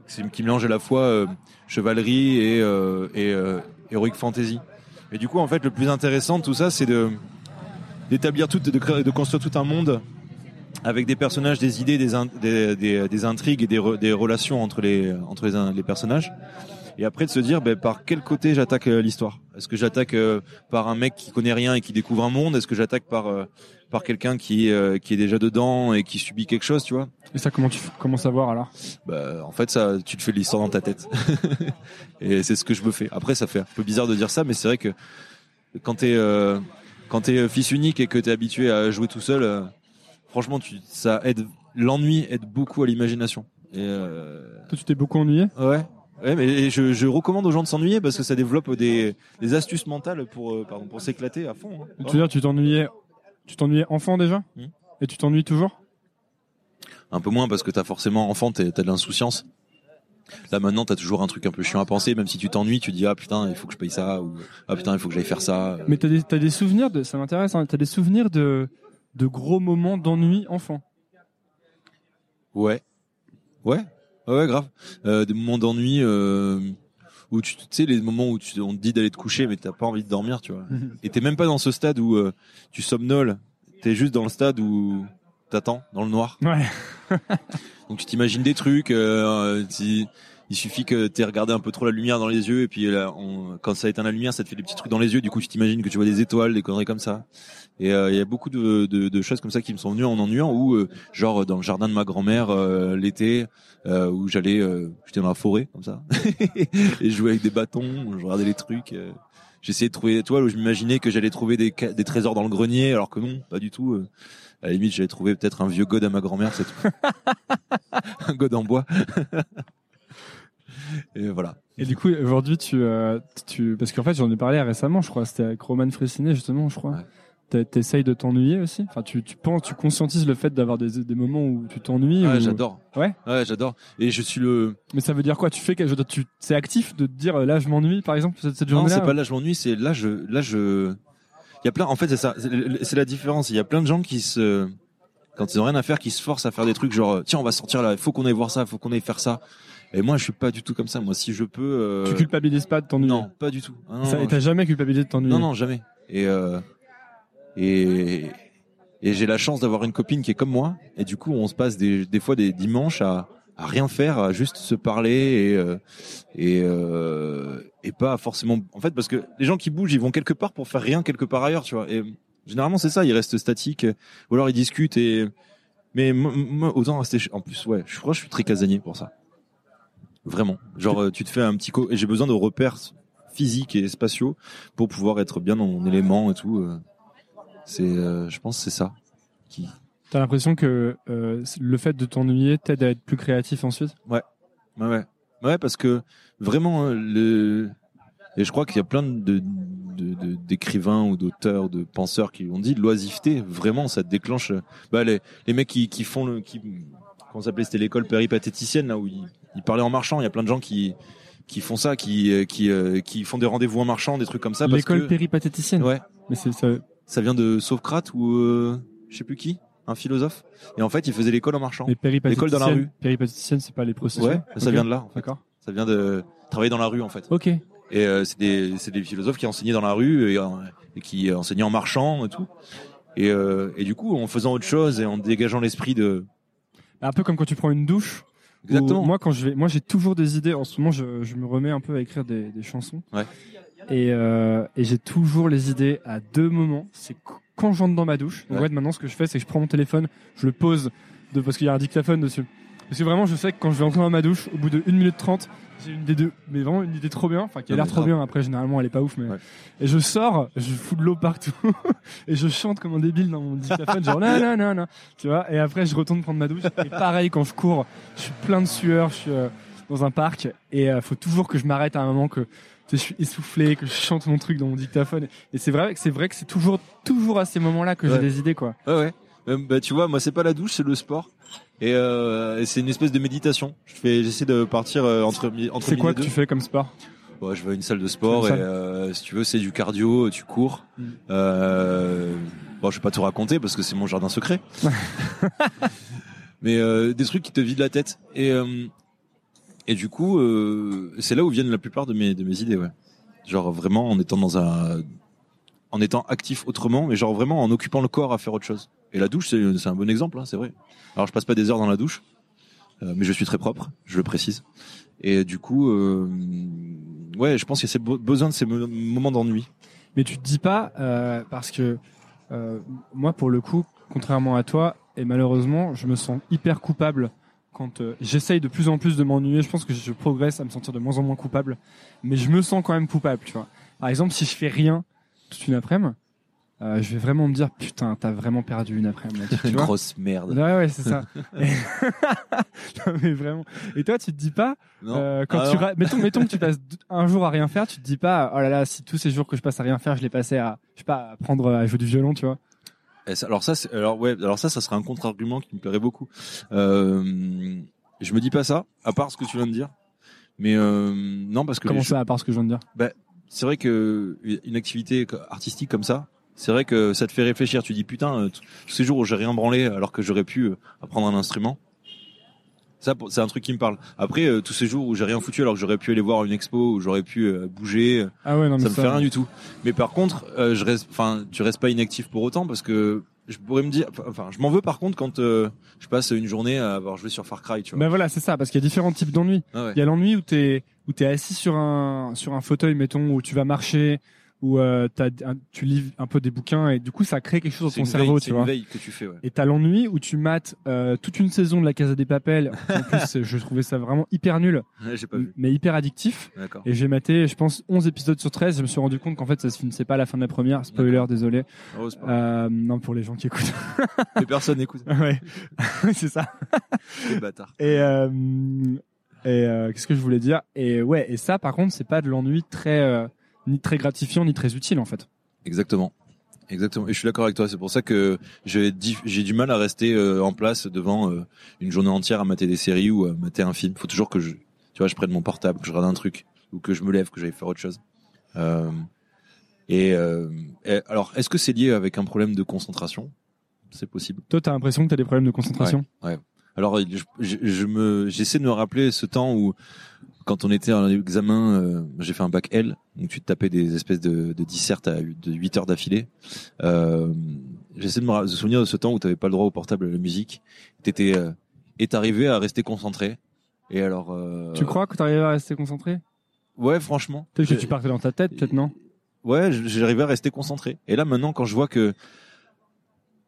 S1: c'est qui mélange à la fois chevalerie et, et heroic fantasy. Et du coup, en fait, le plus intéressant de tout ça, c'est de d'établir tout, de, de construire tout un monde avec des personnages, des idées, des, in- des, des, des intrigues et des, re- des relations entre les personnages et après de se dire ben, par quel côté j'attaque euh, l'histoire? Est-ce que j'attaque euh, par un mec qui connaît rien et qui découvre un monde? Est-ce que j'attaque par euh, par quelqu'un qui euh, qui est déjà dedans et qui subit quelque chose, tu vois?
S2: Et ça, comment tu comment savoir alors?
S1: Bah, en fait ça tu te fais l'histoire dans ta tête. et c'est ce que je me fais. Après ça fait un peu bizarre de dire ça mais c'est vrai que quand t'es euh, quand t'es fils unique et que t'es habitué à jouer tout seul euh, franchement tu ça aide l'ennui aide beaucoup à l'imagination. Et euh,
S2: Toi, tu t'es beaucoup ennuyé?
S1: Ouais. Ouais, mais je, je recommande aux gens de s'ennuyer parce que ça développe des, des astuces mentales pour, euh, pardon, pour s'éclater à fond. hein.
S2: Tu veux dire, tu t'ennuyais, tu t'ennuyais enfant déjà
S1: Hmm.
S2: Et tu t'ennuies toujours?
S1: Un peu moins parce que t'as forcément enfant, t'es- t'as de l'insouciance. Là maintenant, t'as toujours un truc un peu chiant à penser, même si tu t'ennuies, tu dis ah putain, il faut que je paye ça ou ah putain, il faut que j'aille faire ça.
S2: Mais t'as des, t'as des souvenirs de, ça m'intéresse, hein, t'as des souvenirs de, de gros moments d'ennui enfant?
S1: Ouais, ouais, ouais, ouais, grave. Euh, des moments d'ennui euh, où tu, tu sais les moments où tu, on te dit d'aller te coucher, mais t'as pas envie de dormir, tu vois. Et t'es même pas dans ce stade où euh, tu somnoles. T'es juste dans le stade où t'attends dans le noir.
S2: Ouais.
S1: Donc tu t'imagines des trucs. euh, tu- il suffit que t'aies regardé un peu trop la lumière dans les yeux et puis là, on- quand ça éteint la lumière, ça te fait des petits trucs dans les yeux. Du coup, tu t'imagines que tu vois des étoiles, des conneries comme ça. Et euh, il y a beaucoup de, de, de choses comme ça qui me sont venues en ennuyant. Ou euh, genre dans le jardin de ma grand-mère euh, l'été, euh, où j'allais, euh, j'étais dans la forêt comme ça et je jouais avec des bâtons, je regardais les trucs. euh, j'essayais de trouver, toi, où je m'imaginais que j'allais trouver des, des trésors dans le grenier, alors que non, pas du tout. euh. À la limite, j'allais trouver peut-être un vieux god à ma grand-mère, c'est tout. un god en bois. Et voilà.
S2: Et du coup, aujourd'hui, tu, euh, tu, parce qu'en fait, j'en ai parlé récemment, je crois, c'était avec Roman Fressinet, justement, je crois.
S1: Ouais.
S2: T'essayes de t'ennuyer aussi? Enfin, tu, tu penses, tu conscientises le fait d'avoir des, des moments où tu t'ennuies.
S1: Ouais,
S2: ou-
S1: j'adore.
S2: Ouais?
S1: Ouais, j'adore. Et je suis le.
S2: Mais ça veut dire quoi? Tu fais quelque chose tu, c'est actif de te dire euh, là, je m'ennuie, par exemple, cette, cette
S1: Non,
S2: journée-là.
S1: c'est pas là je m'ennuie, c'est là je là je il y a plein en fait c'est ça, c'est la différence, il y a plein de gens qui se quand ils ont rien à faire qui se forcent à faire des trucs genre tiens, on va sortir là, il faut qu'on aille voir ça, il faut qu'on aille faire ça. Et moi je suis pas du tout comme ça. Moi si je peux euh,
S2: Tu culpabilises pas de t'ennuyer?
S1: Non, pas du tout. Ah, non,
S2: Ça-
S1: non,
S2: et t'as jamais culpabilisé de t'ennuyer?
S1: non non, jamais. Et euh, et et j'ai la chance d'avoir une copine qui est comme moi. Et du coup on se passe des des fois des dimanches à à rien faire, à juste se parler et euh, et euh, et pas forcément en fait parce que les gens qui bougent ils vont quelque part pour faire rien quelque part ailleurs tu vois. Et généralement c'est ça ils restent statiques ou alors ils discutent et mais moi, autant rester en plus ouais je crois que je suis très casanier pour ça. Vraiment. Genre euh, tu te fais un petit co et j'ai besoin de repères physiques et spatiaux pour pouvoir être bien dans mon élément et tout euh. C'est euh, je pense que c'est ça qui
S2: T'as l'impression que euh, le fait de t'ennuyer t'aide à être plus créatif ensuite?
S1: Ouais, ouais, ouais, parce que vraiment hein, le et je crois qu'il y a plein de de- de- d'écrivains ou d'auteurs, de penseurs qui ont dit l'oisiveté, vraiment, ça déclenche. Bah les les mecs qui qui font le qui comment ça s'appelait c'était l'école péripatéticienne là où ils, ils parlaient en marchant. Il y a plein de gens qui qui font ça, qui euh, qui qui font des rendez-vous en marchant, des trucs comme ça. parce
S2: L'école
S1: que-
S2: péripatéticienne?
S1: Ouais,
S2: Mais c'est ça.
S1: Ça vient de Socrate ou euh, je sais plus qui, un philosophe. Et en fait, il faisait l'école en marchant. L'école dans la rue.
S2: Péripatéticienne, c'est pas les processions.
S1: Ouais, ça vient de là. En fait.
S2: D'accord.
S1: Ça vient de travailler dans la rue en fait.
S2: Ok.
S1: Et euh, c'est des c'est des philosophes qui enseignaient dans la rue et, euh, et qui enseignaient en marchant et tout. Et, euh, et du coup, en faisant autre chose et en dégageant l'esprit de
S2: Un peu comme quand tu prends une douche.
S1: exactement.
S2: Moi, quand je vais, moi, j'ai toujours des idées. En ce moment, je, je me remets un peu à écrire des, des chansons.
S1: Ouais.
S2: Et, euh, et j'ai toujours les idées à deux moments. C'est qu- quand j'entre dans ma douche. En
S1: Ouais.
S2: fait, maintenant, ce que je fais, c'est que je prends mon téléphone, je le pose de, parce qu'il y a un dictaphone dessus. Parce que vraiment, je sais que quand je vais entrer dans ma douche, au bout de 1 minute 30, j'ai une idée de, mais vraiment une idée trop bien, enfin, qui a l'air trop bien. Après, généralement, elle est pas ouf, mais,
S1: Ouais.
S2: et je sors, je fous de l'eau partout, et je chante comme un débile dans mon dictaphone, genre, non, non, non, non, tu vois, et après, je retourne prendre ma douche, et pareil, quand je cours, je suis plein de sueur, je suis euh, dans un parc, et euh, faut toujours que je m'arrête à un moment que, je suis essoufflé, que je chante mon truc dans mon dictaphone, et c'est vrai que c'est vrai que c'est toujours, toujours à ces moments-là que j'ai des idées, quoi.
S1: Ouais ouais. Euh, bah tu vois, moi c'est pas la douche, c'est le sport. Et, euh, et c'est une espèce de méditation. Je fais, j'essaie de partir euh, entre entre
S2: C'est quoi que tu fais comme sport?
S1: Ouais, je vais à une salle de sport et euh, si tu veux, c'est du cardio, tu cours.
S2: Mm.
S1: Euh, bon, je vais pas tout raconter parce que c'est mon jardin secret. Mais euh, des trucs qui te vident la tête. Et euh, et du coup, euh, c'est là où viennent la plupart de mes de mes idées. Ouais. Genre vraiment en étant dans un en étant actif autrement, mais genre vraiment en occupant le corps à faire autre chose. Et la douche, c'est c'est un bon exemple, hein, c'est vrai. Alors je passe pas des heures dans la douche, euh, mais je suis très propre, je le précise. Et du coup, euh, ouais, je pense qu'il y a ces be- besoin de ces mo- moments d'ennui.
S2: Mais tu te dis pas, euh, parce que euh, moi, pour le coup, contrairement à toi, et malheureusement, je me sens hyper coupable quand euh, j'essaye de plus en plus de m'ennuyer. Je pense que je progresse à me sentir de moins en moins coupable, mais je me sens quand même coupable, tu vois. Par exemple, si je fais rien toute une après-midi, euh, je vais vraiment me dire, putain, t'as vraiment perdu une après-midi. vois
S1: Grosse merde.
S2: Ouais, ouais, c'est ça. Et- non, mais vraiment. Et toi, tu te dis pas,
S1: Non.
S2: euh, quand
S1: Ah
S2: tu
S1: non.
S2: ra- mettons, mettons que tu passes un jour à rien faire, tu te dis pas, oh là là, si tous ces jours que je passe à rien faire, je les passais à, je sais pas, à prendre à jouer du violon, tu vois.
S1: Alors ça, alors ouais, alors ça, ça serait un contre-argument qui me plairait beaucoup. Euh, je me dis pas ça, à part ce que tu viens de dire. Mais euh, non, parce que
S2: Comment ça, à part ce que je viens de dire?
S1: C'est vrai que une activité artistique comme ça, c'est vrai que ça te fait réfléchir. Tu dis putain, euh, tous ces jours où j'ai rien branlé alors que j'aurais pu euh, apprendre un instrument. Ça, c'est un truc qui me parle. Après, euh, tous ces jours où j'ai rien foutu alors que j'aurais pu aller voir une expo, où j'aurais pu euh, bouger, euh,
S2: Ah ouais, non, mais
S1: ça me fait rien du tout. Mais par contre, euh, je reste, enfin, tu restes pas inactif pour autant parce que je pourrais me dire, enfin, je m'en veux par contre quand euh, je passe une journée à avoir joué sur Far Cry, tu vois.
S2: Ben voilà, c'est ça, parce qu'il y a différents types d'ennuis.
S1: Ah ouais.
S2: Il y a l'ennui où t'es, où t'es assis sur un, sur un fauteuil, mettons, où tu vas marcher, où euh, un- tu lis un peu des bouquins et du coup ça crée quelque chose dans ton cerveau,
S1: veille,
S2: tu
S1: c'est une
S2: vois.
S1: veille que tu fais. Ouais.
S2: Et t'as l'ennui où tu mates euh, toute une saison de la Casa des Papels. En plus, je trouvais ça vraiment hyper nul,
S1: Ouais, J'ai pas vu.
S2: mais hyper addictif. Et j'ai maté, je pense, 11 épisodes sur 13. Je me suis rendu compte qu'en fait, ça se finissait pas à la fin de la première. Spoiler, désolé.
S1: Oh.
S2: Euh, non, pour les gens qui écoutent.
S1: Mais personne n'écoute.
S2: ouais, c'est ça.
S1: Les bâtards.
S2: Et, et qu'est-ce que je voulais dire? Et ouais, et ça, par contre, c'est pas de l'ennui très, ni très gratifiant, ni très utile, en fait.
S1: Exactement. Exactement. Et je suis d'accord avec toi. C'est pour ça que j'ai du mal à rester euh, en place devant euh, une journée entière à mater des séries ou à mater un film. Faut toujours que je, tu vois, je prenne mon portable, que je regarde un truc ou que je me lève, que j'aille faire autre chose. Euh, et, euh, et alors, est-ce que c'est lié avec un problème de concentration? C'est possible.
S2: Toi, t'as l'impression que t'as des problèmes de concentration?
S1: Alors, je, je, je me, j'essaie de me rappeler ce temps où, quand on était en examen, euh, j'ai fait un bac L, donc tu te tapais des espèces de, de dissertes à de 8 heures d'affilée. Euh, j'essaie de me souvenir de ce temps où tu n'avais pas le droit au portable à la musique. T'étais, euh, et t'arrivais à rester concentré. Et alors, euh,
S2: Tu crois que t'arrivais à rester concentré?
S1: Ouais, franchement.
S2: Peut-être que
S1: J'ai-
S2: tu partais dans ta tête, peut-être non?
S1: Ouais, j'arrivais à rester concentré. Et là, maintenant, quand je vois que,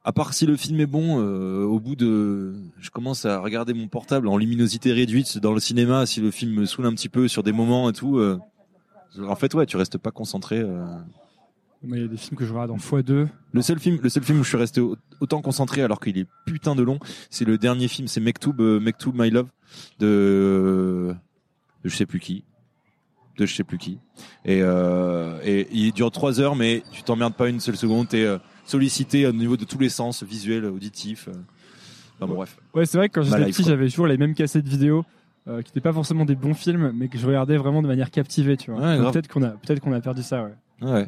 S1: à part si le film est bon, euh, au bout de, je commence à regarder mon portable en luminosité réduite dans le cinéma, si le film me saoule un petit peu sur des moments et tout, euh, en fait, ouais, tu restes pas concentré. euh.
S2: Il y a des films que je regarde en x2.
S1: Le seul film, le seul film où je suis resté au- autant concentré alors qu'il est putain de long, c'est le dernier film, c'est Mektoub, euh, Mektoub My Love de, de je sais plus qui, de je sais plus qui. Et, euh, et il dure trois heures, mais tu t'emmerdes pas une seule seconde. Euh, sollicité au niveau de tous les sens, visuel, auditif. euh. Enfin bon, bref.
S2: Ouais, c'est vrai que quand j'étais petit, j'avais toujours les mêmes cassettes vidéo euh, qui n'étaient pas forcément des bons films, mais que je regardais vraiment de manière captivée, tu vois.
S1: Ouais,
S2: peut-être qu'on a, peut-être qu'on a perdu ça, ouais.
S1: Ouais.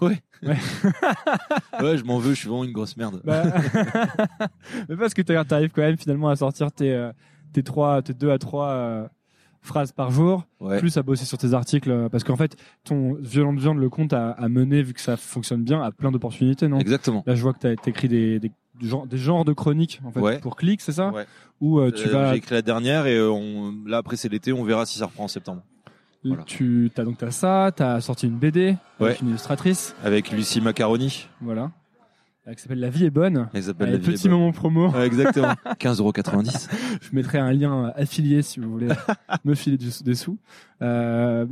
S1: Ouais.
S2: Ouais.
S1: ouais, je m'en veux, je suis vraiment une grosse merde.
S2: Bah, Mais parce que t'as- t'arrives quand même finalement à sortir tes, euh, tes, trois, tes deux à trois euh, phrases par jour,
S1: Ouais.
S2: plus à bosser sur tes articles. euh, Parce qu'en fait, ton Violente Viande, le compte a, a mené, vu que ça fonctionne bien, à plein d'opportunités, non?
S1: Exactement.
S2: Là, je vois que t'as écrit des, des, du genre, des genres de chroniques en fait,
S1: Ouais.
S2: pour clic, c'est ça?
S1: Ouais.
S2: Ou euh, tu
S1: Euh,
S2: vas,
S1: J'ai écrit la dernière et euh, on, là après c'est l'été, on verra si ça reprend en septembre. Voilà.
S2: tu as donc t'as ça, t'as sorti une BD avec
S1: Ouais.
S2: une illustratrice,
S1: Avec Lucie Macaroni.
S2: voilà, qui s'appelle La vie est bonne.
S1: Elle s'appelle
S2: Allez,
S1: La vie est
S2: petit
S1: bonne.
S2: moment promo.
S1: Ouais, exactement. 15,90€.
S2: Je mettrai un lien affilié si vous voulez me filer du- des sous. Euh,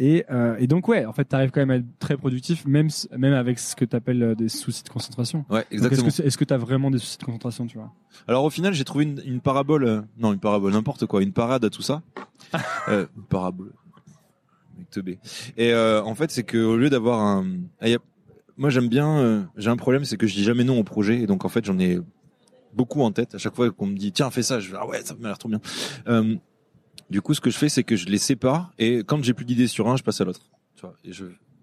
S2: et, euh, et donc ouais, en fait, t'arrives quand même à être très productif, même même avec ce que t'appelles euh, des soucis de concentration.
S1: Ouais,
S2: Donc, Est-ce
S1: exactement.
S2: que est-ce que t'as vraiment des soucis de concentration, tu vois?
S1: Alors au final, j'ai trouvé une, une parabole, euh, non une parabole, n'importe quoi, une parade à tout ça. euh, une parabole. Et euh, en fait, c'est que au lieu d'avoir un, moi j'aime bien, euh, j'ai un problème, c'est que je dis jamais non au projet, et donc en fait j'en ai beaucoup en tête. À chaque fois qu'on me dit tiens fais ça, je ah ouais ça m'a l'air trop bien. Euh, du coup, ce que je fais, c'est que je les sépare, et quand j'ai plus d'idées sur un, je passe à l'autre.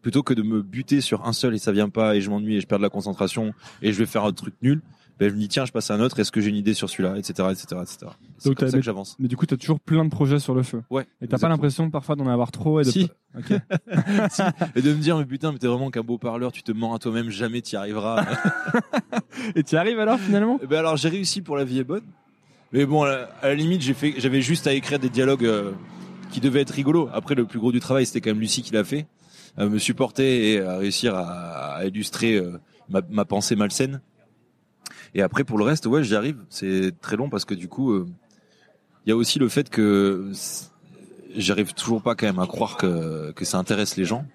S1: Plutôt que de me buter sur un seul et ça vient pas et je m'ennuie et je perds de la concentration et je vais faire un truc nul ben, je me dis tiens je passe à un autre est-ce que j'ai une idée sur celui-là etc etc etc c'est comme ça que j'avance
S2: Mais du coup, t'as toujours plein de projets sur le feu.
S1: ouais
S2: Et t'as pas l'impression parfois d'en avoir trop et de...
S1: Si.
S2: Ok.
S1: Si. et de me dire mais putain mais t'es vraiment qu'un beau parleur tu te mens à toi-même jamais t'y arriveras
S2: Et tu arrives alors finalement?
S1: Eh ben alors j'ai réussi pour la vie est bonne mais bon à la, à la limite j'ai fait j'avais juste à écrire des dialogues euh, qui devaient être rigolos après le plus gros du travail c'était quand même Lucie qui l'a fait à me supporter et à réussir à, à illustrer euh, ma, ma pensée malsaine Et après, pour le reste, ouais, j'y arrive. C'est très long parce que du coup, euh, il y a aussi le fait que j'arrive toujours pas quand même à croire que, que ça intéresse les gens.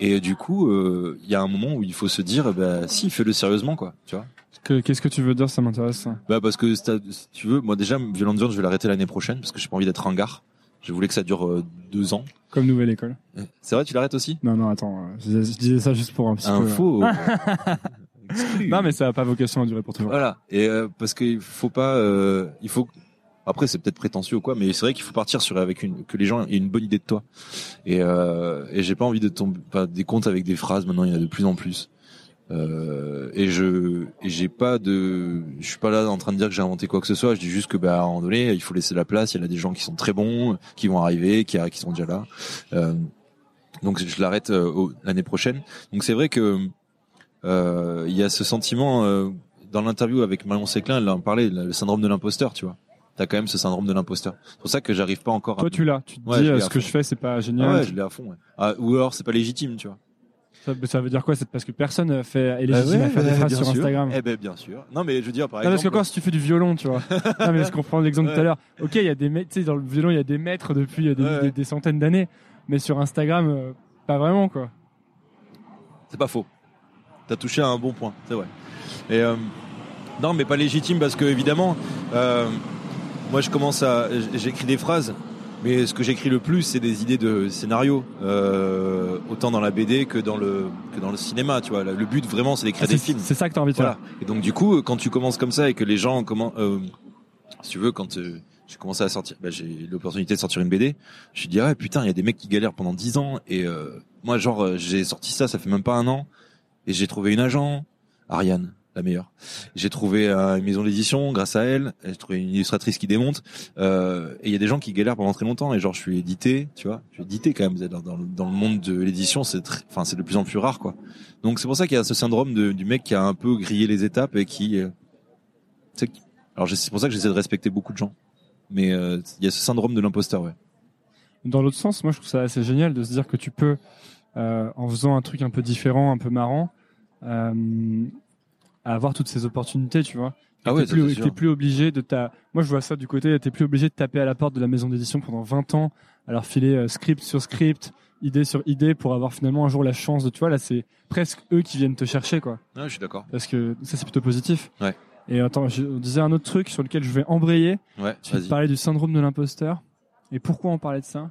S1: Et du coup, euh, il y a un moment où il faut se dire, bah, si, fais-le sérieusement, quoi. Tu vois
S2: Que- Qu'est-ce que tu veux dire Ça m'intéresse.
S1: Bah parce que si tu veux, moi déjà, Violent Endurance, je vais l'arrêter l'année prochaine parce que j'ai pas envie d'être ringard. Je voulais que ça dure euh, deux ans.
S2: Comme nouvelle école.
S1: C'est vrai, tu l'arrêtes aussi?
S2: Non, non, attends. Je, disais ça juste pour un petit peu. Non, mais ça a pas vocation à durer pour toujours.
S1: Voilà. Et euh, parce qu'il faut pas, euh, il faut. Après, c'est peut-être prétentieux ou quoi, mais c'est vrai qu'il faut partir sur avec une que les gens aient une bonne idée de toi. Et euh, et j'ai pas envie de tomber pas des comptes avec des phrases. Maintenant, il y en a de plus en plus. Euh, et je et j'ai pas de, je suis pas là en train de dire que j'ai inventé quoi que ce soit. Je dis juste que bah à un moment donné, il faut laisser la place. Il y a des gens qui sont très bons, qui vont arriver, qui qui sont déjà là. Euh, donc je l'arrête euh, l'année prochaine. Donc c'est vrai que il y a ce sentiment euh, dans l'interview avec Marion Séclin, elle en parlait, le syndrome de l'imposteur, tu vois. T'as quand même ce syndrome de l'imposteur. C'est pour ça que j'arrive pas encore.
S2: Toi,
S1: à...
S2: tu l'as. Tu te
S1: Ouais,
S2: dis, euh, ce que je fais, c'est pas
S1: Ah
S2: génial.
S1: ouais, je l'ai à fond. Ouais. Ah, ou alors c'est pas légitime, tu vois.
S2: ça, ça veut dire quoi? C'est parce que personne euh, fait, est légitime à faire des
S1: ouais,
S2: phrases sur
S1: sûr.
S2: Instagram.
S1: Eh ben bien sûr. Non mais je veux dire par
S2: Non, parce que quand si tu fais du violon, tu vois. non, mais je comprends l'exemple
S1: Ouais.
S2: tout à l'heure? Ok, il y a des maîtres, dans le violon, il y a des maîtres depuis euh, des,
S1: Ouais.
S2: des- des centaines d'années. Mais sur Instagram, euh, pas vraiment, quoi.
S1: C'est pas faux. T'as touché à un bon point, c'est vrai. Et euh, non, mais pas légitime parce que évidemment, euh, moi je commence à, j'écris des phrases, mais ce que j'écris le plus, c'est des idées de scénario, euh, autant dans la BD que dans le que dans le cinéma. Tu vois, le but vraiment, c'est d'écrire
S2: Ah,
S1: des films.
S2: c'est ça que t'as envie de
S1: Voilà.
S2: faire.
S1: Et donc du coup, quand tu commences comme ça et que les gens comment, si tu veux, quand j'ai commencé à sortir, bah, j'ai eu l'opportunité de sortir une BD. Je me dit ah ouais, putain, il y a des mecs qui galèrent pendant 10 ans et euh, moi genre j'ai sorti ça, ça fait même pas un an et j'ai trouvé une agent, Ariane, la meilleure. J'ai trouvé euh, une maison d'édition grâce à elle. J'ai trouvé une illustratrice qui démonte. Euh, et il y a des gens qui galèrent pendant très longtemps. Et genre, je suis édité, tu vois. Je suis édité quand même. Dans, le- monde de l'édition, c'est enfin, c'est de plus en plus rare, quoi. Donc c'est pour ça qu'il y a ce syndrome du mec qui a un peu grillé les étapes et qui. euh, alors c'est pour ça que j'essaie de respecter beaucoup de gens. Mais euh, il y a ce syndrome de l'imposteur, ouais.
S2: Dans l'autre sens, moi, je trouve ça assez génial de se dire que tu peux, en faisant un truc un peu différent, un peu marrant, euh, avoir toutes ces opportunités, tu vois.
S1: Ah ouais,
S2: t'es plus, plus obligé de ta. Moi, je vois ça du côté. T'es plus obligé de taper à la porte de la maison d'édition pendant 20 ans, alors filer euh, script sur script, idée sur idée, pour avoir finalement un jour la chance de. Tu vois, là, c'est presque eux qui viennent te chercher, quoi.
S1: Ouais, je suis d'accord.
S2: Parce que ça, c'est plutôt positif.
S1: Ouais.
S2: Et attends, je on disait un autre truc sur lequel je vais embrayer.
S1: Ouais,
S2: Tu parlais du syndrome de l'imposteur. Et pourquoi on parlait de ça?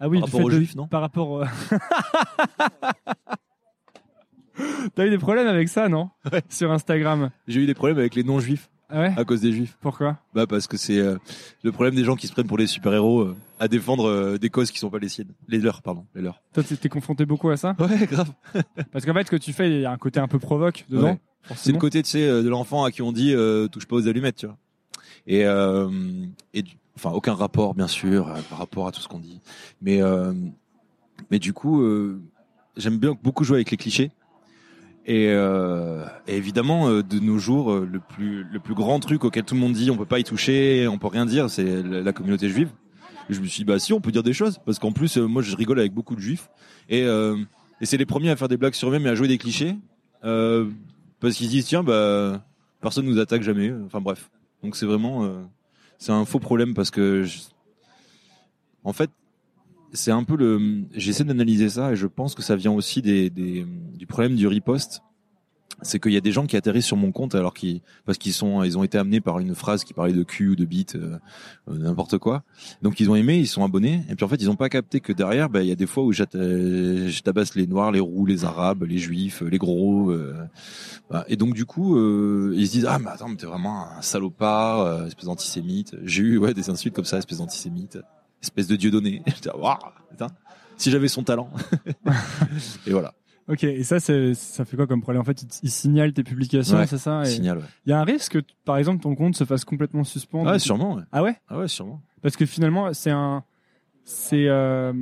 S2: Ah oui,
S1: Par rapport aux
S2: de-
S1: juifs, non
S2: Par rapport. au- T'as eu des problèmes avec ça, non
S1: Ouais.
S2: Sur Instagram.
S1: J'ai eu des problèmes avec les non-juifs
S2: Ah ouais
S1: à cause des juifs.
S2: Pourquoi
S1: Bah parce que c'est euh, le problème des gens qui se prennent pour les super-héros euh, à défendre euh, des causes qui sont pas les siennes. Les leurs, pardon, les leurs.
S2: Toi, t'es confronté beaucoup à ça
S1: Ouais, grave.
S2: Parce qu'en fait, ce que tu fais, il y a un côté un peu provoque dedans.
S1: Ouais. C'est le côté, tu sais, euh, de l'enfant à qui on dit euh, touche pas aux allumettes, tu vois. Et euh, et du- enfin aucun rapport bien sûr euh, par rapport à tout ce qu'on dit. Mais euh, mais du coup, euh, j'aime bien beaucoup jouer avec les clichés. Et, évidemment, de nos jours, le plus le plus grand truc auquel tout le monde dit on peut pas y toucher, on peut rien dire, c'est la, communauté juive. Je me suis dit bah si on peut dire des choses parce qu'en plus moi je rigole avec beaucoup de juifs et et c'est les premiers à faire des blagues sur eux-mêmes et à jouer des clichés parce qu'ils se disent tiens bah personne nous attaque jamais. Enfin bref, donc c'est vraiment c'est un faux problème parce que en fait c'est un peu le. J'essaie d'analyser ça et je pense que ça vient aussi des du problème du riposte. C'est qu'il y a des gens qui atterrissent sur mon compte alors qu'ils parce qu'ils sont ils ont été amenés par une phrase qui parlait de cul ou de bite euh, euh, n'importe quoi. Donc ils ont aimé, ils sont abonnés et puis en fait ils ont pas capté que derrière bah, il y a des fois où je tabasse les noirs, les roux, les arabes, les juifs, les gros euh, voilà. et donc du coup euh, ils se disent ah mais attends mais t'es vraiment un salopard, euh, espèce d'antisémite. J'ai eu ouais des insultes comme ça, espèce d'antisémite espèce de dieu donné. Si j'avais son talent. et voilà,
S2: Ok, et ça, ça fait quoi comme problème? En fait, il, il signale tes publications,
S1: Ouais,
S2: c'est ça.
S1: Ouais,
S2: Il y a un risque que, par exemple, ton compte se fasse complètement suspendre.
S1: Ah ouais, sûrement. Ouais.
S2: Ah ouais?
S1: Ah ouais, sûrement.
S2: Parce que finalement, c'est un. C'est. euh,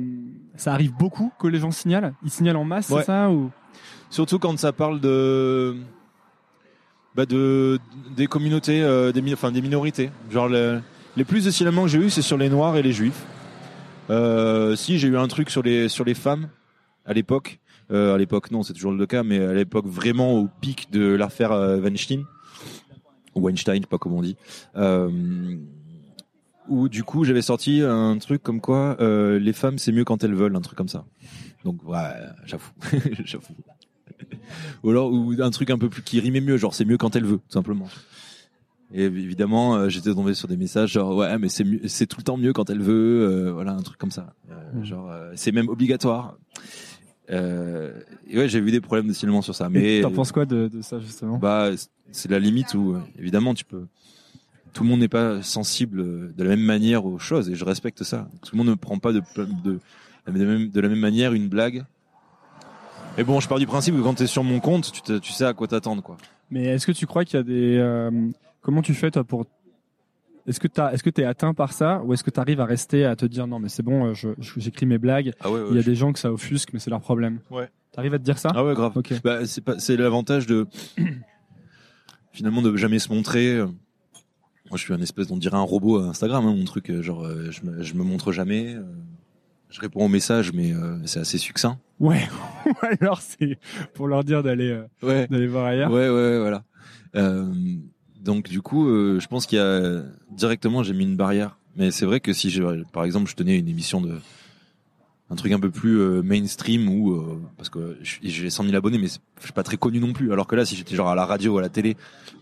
S2: ça arrive beaucoup que les gens signalent Ils signalent en masse, c'est ça ou...
S1: Surtout quand ça parle de bah de des communautés, euh, des enfin des minorités. Genre le- les plus de signalements que j'ai eu, c'est sur les noirs et les juifs. Euh, si j'ai eu un truc sur les sur les femmes à l'époque. Euh, à l'époque, non, c'est toujours le cas, mais à l'époque vraiment au pic de l'affaire euh, Weinstein. Weinstein, je sais pas comment on dit. Euh, où du coup j'avais sorti un truc comme quoi euh, les femmes c'est mieux quand elles veulent, un truc comme ça. Donc ouais, j'avoue, j'avoue. Ou alors ou un truc un peu plus qui rimait mieux, genre c'est mieux quand elle veut, tout simplement. Et évidemment, euh, j'étais tombé sur des messages genre ouais, mais c'est c'est tout le temps mieux quand elle veut, euh, voilà un truc comme ça. Euh, Genre c'est même obligatoire. Euh, et ouais, j'ai vu des problèmes de signalement sur ça, mais
S2: T'en penses quoi de, de ça justement?
S1: Bah, c'est la limite où, évidemment, tu peux. Tout le monde n'est pas sensible de la même manière aux choses, et je respecte ça. Tout le monde ne prend pas de, de, de, la même, de la même manière une blague. Et bon, je pars du principe que quand t'es sur mon compte, tu, tu sais à quoi t'attendre, quoi.
S2: Mais est-ce que tu crois qu'il y a des euh, comment tu fais toi pour est-ce que t'as est-ce que t'es atteint par ça ou est-ce que t'arrives à rester à te dire non mais c'est bon euh, je j'écris mes blagues
S1: Ah ouais,
S2: il y a des gens que ça offusque mais c'est leur problème
S1: Ouais.
S2: t'arrives à te dire ça?
S1: Ah ouais, grave.
S2: ok
S1: Bah, c'est pas, c'est l'avantage de, finalement, de jamais se montrer. Moi, je suis un espèce, on dirait un robot à Instagram, hein, mon truc. euh, Genre, euh, je me, je me montre jamais. Je réponds aux messages, mais euh, c'est assez succinct.
S2: ouais Ou alors c'est pour leur dire d'aller euh,
S1: Ouais.
S2: d'aller voir ailleurs
S1: Ouais, ouais, voilà. Euh, donc du coup, euh, je pense qu'il y a directement j'ai mis une barrière. Mais c'est vrai que si par exemple, je tenais une émission de un truc un peu plus euh, mainstream ou euh, parce que j'ai 100 000 abonnés, mais je suis pas très connu non plus. Alors que là, si j'étais genre à la radio ou à la télé,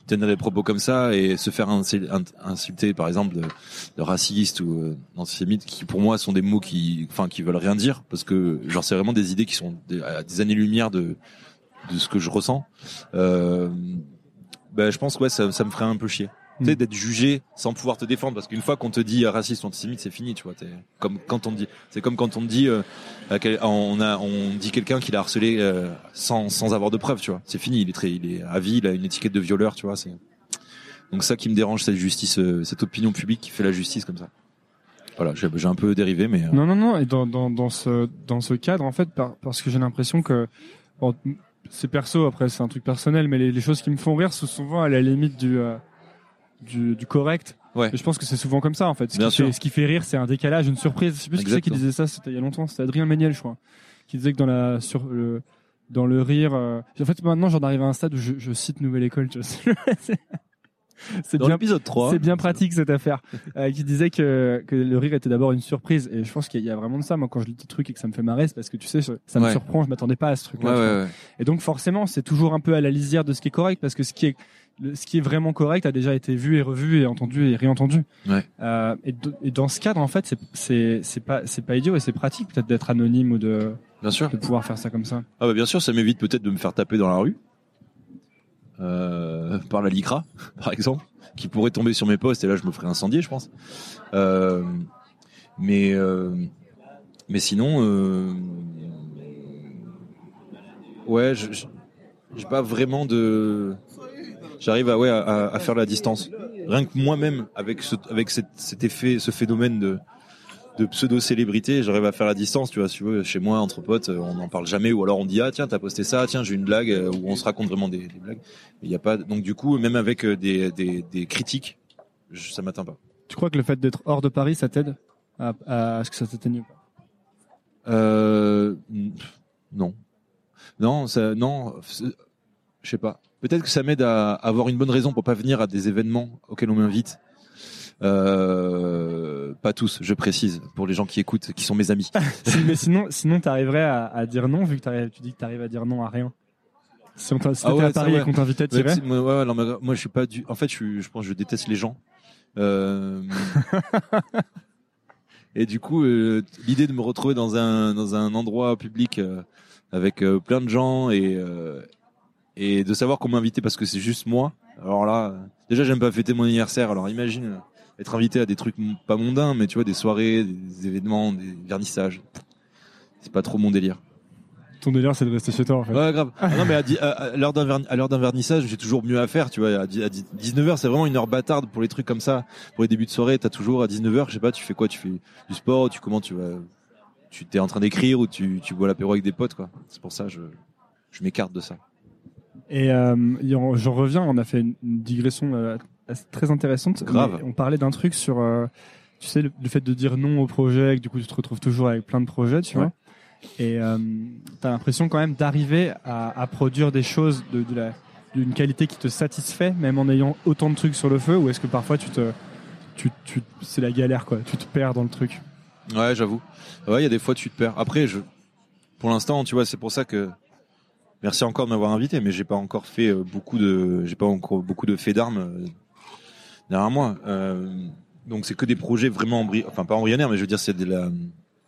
S1: tenir des propos comme ça et se faire insulter, par exemple, de, de raciste ou d'antisémite, qui pour moi sont des mots qui, enfin, qui veulent rien dire, parce que genre c'est vraiment des idées qui sont à des années-lumière de de ce que je ressens. Ben, je pense que ouais, ça, ça me ferait un peu chier. Tu sais,
S2: Mm.
S1: d'être jugé sans pouvoir te défendre, parce qu'une fois qu'on te dit euh, raciste ou antisémite, c'est fini, tu vois. t'es- Comme quand on dit, c'est comme quand on dit, euh, on a, on dit quelqu'un qui l'a harcelé euh, sans, sans avoir de preuves, tu vois. C'est fini, il est très, il est à vie, il a une étiquette de violeur, tu vois. C'est donc ça qui me dérange, cette justice, euh, cette opinion publique qui fait la justice comme ça. Voilà, j'ai j'ai un peu dérivé, mais euh,
S2: non non non et dans dans dans ce dans ce cadre en fait par- parce que j'ai l'impression que bon, c'est perso après c'est un truc personnel mais les, les choses qui me font rire sont souvent à la limite du euh, du, du correct
S1: Ouais.
S2: Et je pense que c'est souvent comme ça en fait ce,
S1: Bien
S2: qui
S1: sûr.
S2: fait, ce qui fait rire c'est un décalage une surprise je sais plus qui c'est qui disait ça c'était il y a longtemps c'était Adrien Méniel je crois qui disait que dans la sur le dans le rire euh, en fait maintenant j'en arrive à un stade où je, je cite Nouvelle École tu vois. c'est bien
S1: l'épisode 3,
S2: c'est bien pratique cette affaire. Euh, qui disait que, que le rire était d'abord une surprise. Et je pense qu'il y a vraiment de ça. Moi, quand je lis des trucs et que ça me fait marrer, c'est parce que tu sais, ça me
S1: Ouais.
S2: surprend. Je m'attendais pas à ce truc-là.
S1: ouais, ouais.
S2: Et donc, forcément, c'est toujours un peu à la lisière de ce qui est correct parce que ce qui est ce qui est vraiment correct a déjà été vu et revu et entendu et réentendu. Euh, et, de- et dans ce cadre, en fait, c'est pas pas idiot et c'est pratique peut-être d'être anonyme ou de
S1: Bien sûr.
S2: de pouvoir faire ça comme ça.
S1: Ah bah bien sûr, ça m'évite peut-être de me faire taper dans la rue. Euh, par la LICRA, par exemple, qui pourrait tomber sur mes postes et là je me ferais incendier, je pense. Euh, mais euh, mais sinon, ouais, je pas vraiment de. J'arrive à ouais à, faire la distance. Rien que moi-même avec avec cet effet, ce phénomène de de pseudo-célébrité, j'arrive à faire la distance, tu vois, si tu veux, chez moi, entre potes, euh, on n'en parle jamais, ou alors on dit, ah tiens, t'as posté ça, tiens, j'ai une blague, euh, où on se raconte vraiment des, des blagues. Il y a pas, donc du coup, même avec euh, des, des, des critiques, je- ça m'atteint pas.
S2: Tu crois que le fait d'être hors de Paris, ça t'aide à, à, à ce que ça t'atteigne pas?
S1: Euh, non. Non, ça, non, je sais pas. Peut-être que ça m'aide à avoir une bonne raison pour pas venir à des événements auxquels on m'invite. Euh, pas tous, je précise, pour les gens qui écoutent, qui sont mes amis.
S2: Mais sinon, sinon, t'arriverais à, à dire non vu que tu dis que t'arrives à dire non à rien. Si on si
S1: Ah ouais,
S2: à Paris
S1: ouais.
S2: et qu'on t'invitait,
S1: moi, ouais, ouais, non, mais moi, je suis pas du. En fait, je, suis, je pense, que je déteste les gens. Euh, Et du coup, euh, l'idée de me retrouver dans un dans un endroit public avec plein de gens et et de savoir qu'on m'a invité parce que c'est juste moi. Alors là, déjà, j'aime pas fêter mon anniversaire. Alors imagine être invité à des trucs pas mondains, mais tu vois, des soirées, des événements, des vernissages. C'est pas trop mon délire.
S2: Ton délire, c'est de rester chez toi en fait.
S1: Ouais, grave. Ah non, mais à, à- à l'heure d'un verni- à l'heure d'un vernissage, j'ai toujours mieux à faire, tu vois. À, di- à di- 19h, c'est vraiment une heure bâtarde pour les trucs comme ça. Pour les débuts de soirée, t'as toujours à 19h, je sais pas, tu fais quoi? Tu fais du sport, tu comment tu vas Tu t'es en train d'écrire ou tu, tu bois l'apéro avec des potes, quoi. C'est pour ça, je, je m'écarte de ça.
S2: Et euh, j'en reviens, on a fait une, digression euh, très intéressante.
S1: Grave.
S2: On parlait d'un truc sur, euh, tu sais, le, le fait de dire non au projet, que du coup tu te retrouves toujours avec plein de projets, tu
S1: Ouais.
S2: vois. Et euh, t'as l'impression quand même d'arriver à, à produire des choses de, de la d'une qualité qui te satisfait, même en ayant autant de trucs sur le feu, ou est-ce que parfois tu te, tu, tu, c'est la galère quoi, tu te perds dans le truc.
S1: Ouais, j'avoue. Ouais, il y a des fois tu te perds. Après, je, pour l'instant, tu vois, c'est pour ça que merci encore de m'avoir invité, mais j'ai pas encore fait euh, beaucoup de, j'ai pas encore beaucoup de faits d'armes euh, derrière moi. Euh, donc c'est que des projets vraiment embry... enfin pas embryonnaires, mais je veux dire c'est de la,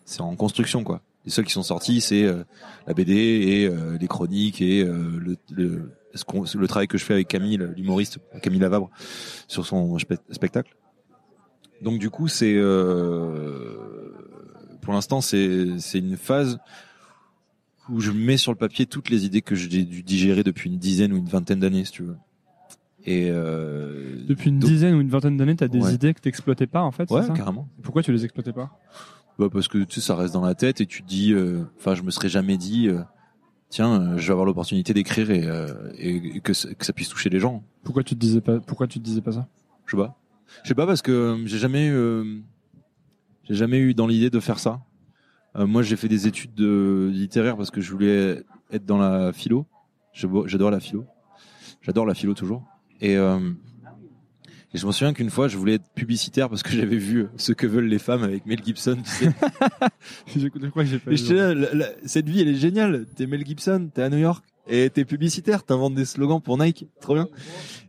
S1: c'est en construction quoi. Les seuls qui sont sortis, c'est euh, la BD et euh, les chroniques et le, le, le travail que je fais avec Camille, l'humoriste Camille Lavabre, sur son spe- spectacle. Donc du coup, c'est pour l'instant c'est c'est une phase où je mets sur le papier toutes les idées que j'ai dû digérer depuis une dizaine ou une vingtaine d'années, si tu veux. Et euh,
S2: Depuis une
S1: donc-
S2: dizaine ou une vingtaine d'années, t'as des
S1: Ouais.
S2: idées que t'exploitais pas en fait.
S1: ouais,
S2: ça
S1: carrément.
S2: Pourquoi tu les exploitais pas
S1: Bah parce que tu sais, ça reste dans la tête et tu te dis, euh, enfin, je me serais jamais dit, euh, tiens, euh, je vais avoir l'opportunité d'écrire et, euh, et, que, ça- que ça puisse toucher les gens.
S2: Pourquoi tu te disais pas Pourquoi tu te disais pas ça
S1: Je sais pas. Je sais pas parce que euh, j'ai jamais, euh, j'ai jamais eu dans l'idée de faire ça. Euh, moi, j'ai fait des études de littéraires parce que je voulais être dans la philo. J'adore la philo. J'adore la philo toujours. Et, euh, et je me souviens qu'une fois, je voulais être publicitaire parce que j'avais vu ce que veulent les femmes avec Mel Gibson. Tu sais.
S2: je, crois que j'ai pas.
S1: Et là, la- la- cette vie, elle est géniale. T'es Mel Gibson, t'es à New York, et t'es publicitaire, t'inventes des slogans pour Nike, trop bien.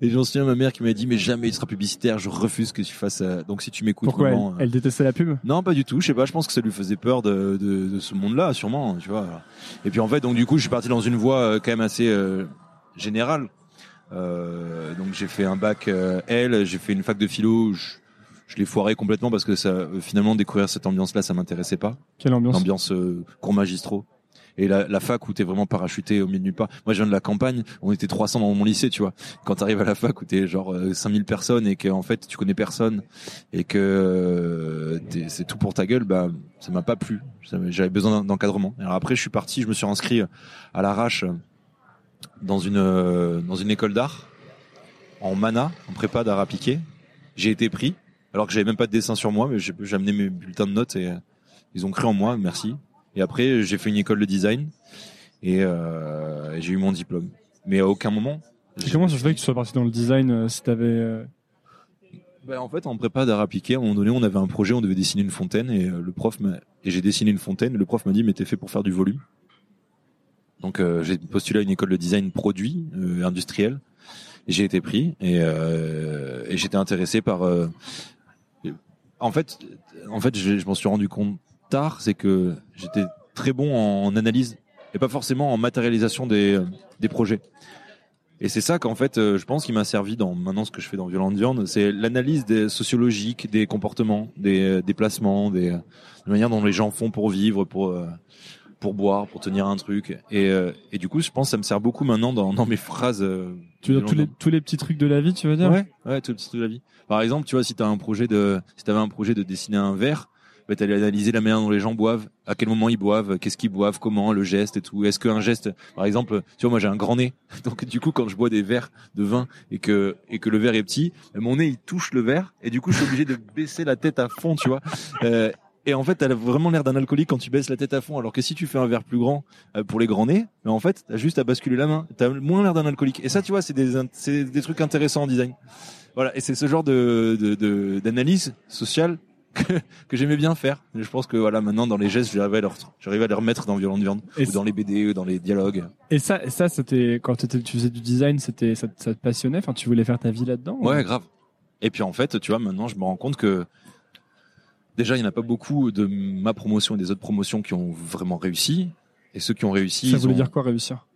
S1: Et j'en souviens ma mère qui m'a dit, mais jamais tu seras publicitaire, je refuse que tu fasses ça. Donc si tu m'écoutes,
S2: Pourquoi elle,
S1: maman, euh,
S2: elle détestait la pub?
S1: Non, pas du tout. Je sais pas. Je pense que ça lui faisait peur de, de, de ce monde-là, sûrement. Tu vois. Et puis en fait, donc du coup, je suis parti dans une voie euh, quand même assez euh, générale. Euh, donc j'ai fait un bac euh, L, j'ai fait une fac de philo. Je, je l'ai foiré complètement parce que ça, euh, finalement, découvrir cette ambiance-là, ça m'intéressait pas.
S2: Quelle ambiance
S1: L'ambiance euh, cours magistraux. Et la, la fac où t'es vraiment parachuté au milieu de nulle part. Moi, je viens de la campagne. On était 300 dans mon lycée, tu vois. Quand t'arrives à la fac où t'es genre euh, 5000 personnes et que en fait tu connais personne et que euh, c'est tout pour ta gueule, bah ça m'a pas plu. J'avais besoin d'encadrement. Alors après, je suis parti. Je me suis inscrit à l'arrache dans une euh, dans une école d'art en mana, en prépa d'art appliqué. J'ai été pris alors que j'avais même pas de dessin sur moi, mais j'ai amené mes bulletins de notes et euh, ils ont cru en moi. Merci. Et après, j'ai fait une école de design et, euh, j'ai eu mon diplôme. Mais à aucun moment.
S2: Comment ça se fait que tu sois parti dans le design euh, si t'avais euh,
S1: Ben, en fait, en prépa d'art appliqué, à un moment donné, on avait un projet, on devait dessiner une fontaine et le prof m'a et j'ai dessiné une fontaine. Et le prof m'a dit, mais t'es fait pour faire du volume. Donc euh, j'ai postulé à une école de design produit euh, industriel. J'ai été pris et, euh, et j'étais intéressé par. en fait, en fait, je, m'en suis rendu compte tard, c'est que j'étais très bon en analyse et pas forcément en matérialisation des des projets. Et c'est ça qu'en fait, je pense qui m'a servi dans maintenant ce que je fais dans Violente Viande, c'est l'analyse des des comportements, des déplacements, des, des manières dont les gens font pour vivre, pour pour boire, pour tenir un truc. Et, euh, et du coup, je pense que ça me sert beaucoup maintenant dans, dans mes phrases. euh,
S2: tu veux dire tous les, tous les petits trucs de la vie, tu veux dire
S1: Ouais, ouais, tout le petit truc de la vie. Par exemple, tu vois, si t'as un projet de, si t'avais un projet de dessiner un verre, bah, t'allais analyser la manière dont les gens boivent, à quel moment ils boivent, qu'est-ce qu'ils boivent, comment, le geste et tout. Est-ce qu'un geste, par exemple, tu vois, moi j'ai un grand nez, donc du coup, quand je bois des verres de vin et que et que le verre est petit, mon nez il touche le verre et du coup, je suis obligé de baisser la tête à fond, tu vois. Euh, et en fait, t'as vraiment l'air d'un alcoolique quand tu baisses la tête à fond, alors que si tu fais un verre plus grand euh, pour les grands nez, mais en fait, t'as juste à basculer la main. T'as moins l'air d'un alcoolique. Et ça, tu vois, c'est des, in- c'est des trucs intéressants en design. Voilà. Et c'est ce genre de, de, de- d'analyse sociale que, que j'aimais bien faire. Et je pense que voilà, maintenant, dans les gestes, j'arrive à, leur, j'arrive à les remettre dans Violente Viande,
S2: Et
S1: ou dans les BD, ou dans les dialogues.
S2: Et ça, et ça, c'était quand tu faisais du design, c'était ça, te- ça te passionnait? Enfin, tu voulais faire ta vie là-dedans.
S1: Ouais,
S2: ou-
S1: grave. Et puis en fait, tu vois, maintenant, je me rends compte que déjà, il n'y en a pas beaucoup de ma promotion et des autres promotions qui ont vraiment réussi. Et ceux qui ont réussi,
S2: Ça voulait
S1: ont-
S2: dire quoi réussir?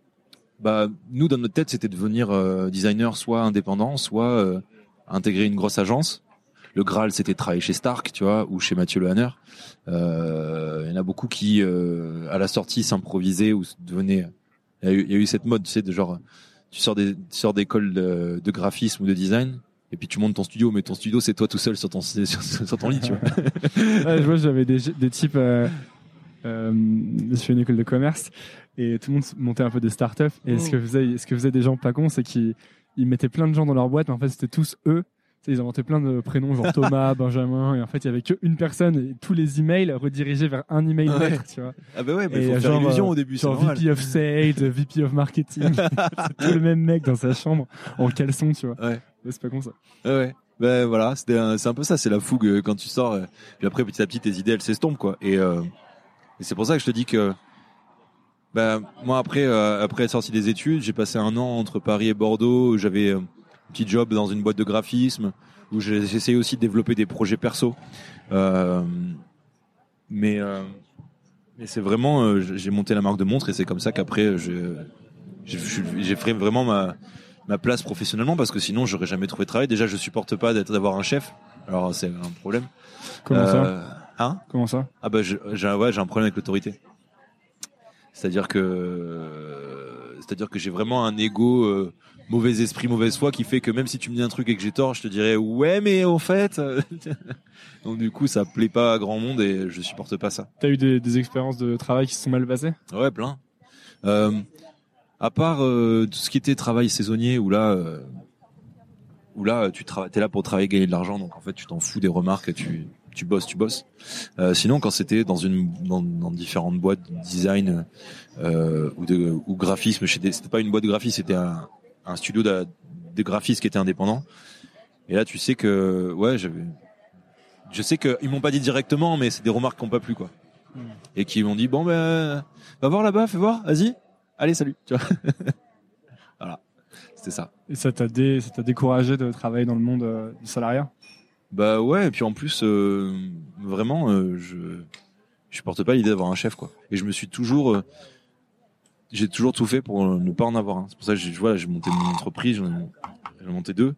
S1: Bah nous dans notre tête c'était devenir euh, designer soit indépendant soit euh, intégrer une grosse agence. Le Graal c'était travailler chez Stark tu vois ou chez Mathieu Lehanner. Euh, il y en a beaucoup qui euh, à la sortie s'improvisaient ou devenaient il y, a eu, il y a eu cette mode tu sais de genre tu sors des tu sors d'école de, de graphisme ou de design et puis tu montes ton studio mais ton studio c'est toi tout seul sur ton sur, sur ton lit tu vois
S2: Ouais, je vois, j'avais des, des types. Euh, euh, je fais une école de commerce et tout le monde montait un peu des startups. Et ce que faisaient, ce que faisaient des gens pas cons, c'est qu'ils ils mettaient plein de gens dans leur boîte, mais en fait c'était tous eux ils inventaient plein de prénoms, genre Thomas, Benjamin, et en fait, il y avait qu'une personne, et tous les emails redirigés vers un email
S1: Ouais.
S2: maître, tu vois.
S1: Ah bah ouais, mais
S2: Et
S1: faut faire illusion
S2: euh,
S1: au début,
S2: Genre
S1: normal.
S2: VP of Sales, VP of Marketing. C'est tout le même mec dans sa chambre, en caleçon, tu vois.
S1: Ouais.
S2: Ouais, C'est pas con ça.
S1: Ouais, ouais. Ben voilà, un- c'est un peu ça, c'est la fougue euh, quand tu sors. euh, Puis après, petit à petit, tes idées, elles s'estompent, quoi. Et, euh, et c'est pour ça que je te dis que, ben moi après, euh, après être sorti des études, j'ai passé un an entre Paris et Bordeaux. J'avais euh, petit job dans une boîte de graphisme où j'ai essayé aussi de développer des projets perso. Euh, mais euh, mais c'est vraiment, euh, j'ai monté la marque de montre et c'est comme ça qu'après, j'ai fait vraiment ma ma place professionnellement parce que sinon j'aurais jamais trouvé de travail. Déjà, je supporte pas d'être d'avoir un chef. Alors c'est un problème.
S2: Comment ça?
S1: Hein?
S2: Comment ça?
S1: Ah bah j'ai un- ouais, j'ai un problème avec l'autorité. C'est-à-dire que c'est-à-dire que j'ai vraiment un ego euh, mauvais esprit, mauvaise foi qui fait que même si tu me dis un truc et que j'ai tort, je te dirais ouais mais au fait euh, donc du coup ça plaît pas à grand monde et je supporte pas ça.
S2: T'as eu des, des expériences de travail qui se sont mal passées?
S1: Ouais, plein. Euh, à part euh, tout ce qui était travail saisonnier, où là, euh, où là, tu t'es là pour travailler, gagner de l'argent, donc en fait, tu t'en fous des remarques, tu, tu bosses, tu bosses. Euh, sinon, quand c'était dans une, dans, dans différentes boîtes de design euh, ou de ou graphisme, c'était pas une boîte de graphisme, c'était un, un studio de, de graphisme qui était indépendant. Et là, tu sais que, ouais, j'avais, je sais qu'ils m'ont pas dit directement, mais c'est des remarques qui ont pas plu, quoi et qui m'ont dit bon ben va voir là-bas, fais voir, vas-y, allez salut, tu vois. voilà, c'était ça.
S2: Et ça t'a dé... ça t'a découragé de travailler dans le monde euh, du salariat?
S1: Bah ouais, et puis en plus euh, vraiment euh, je je supporte pas l'idée d'avoir un chef quoi. Et je me suis toujours euh, j'ai toujours tout fait pour ne pas en avoir un. C'est pour ça que j'ai monté mon entreprise, j'en ai, monté deux.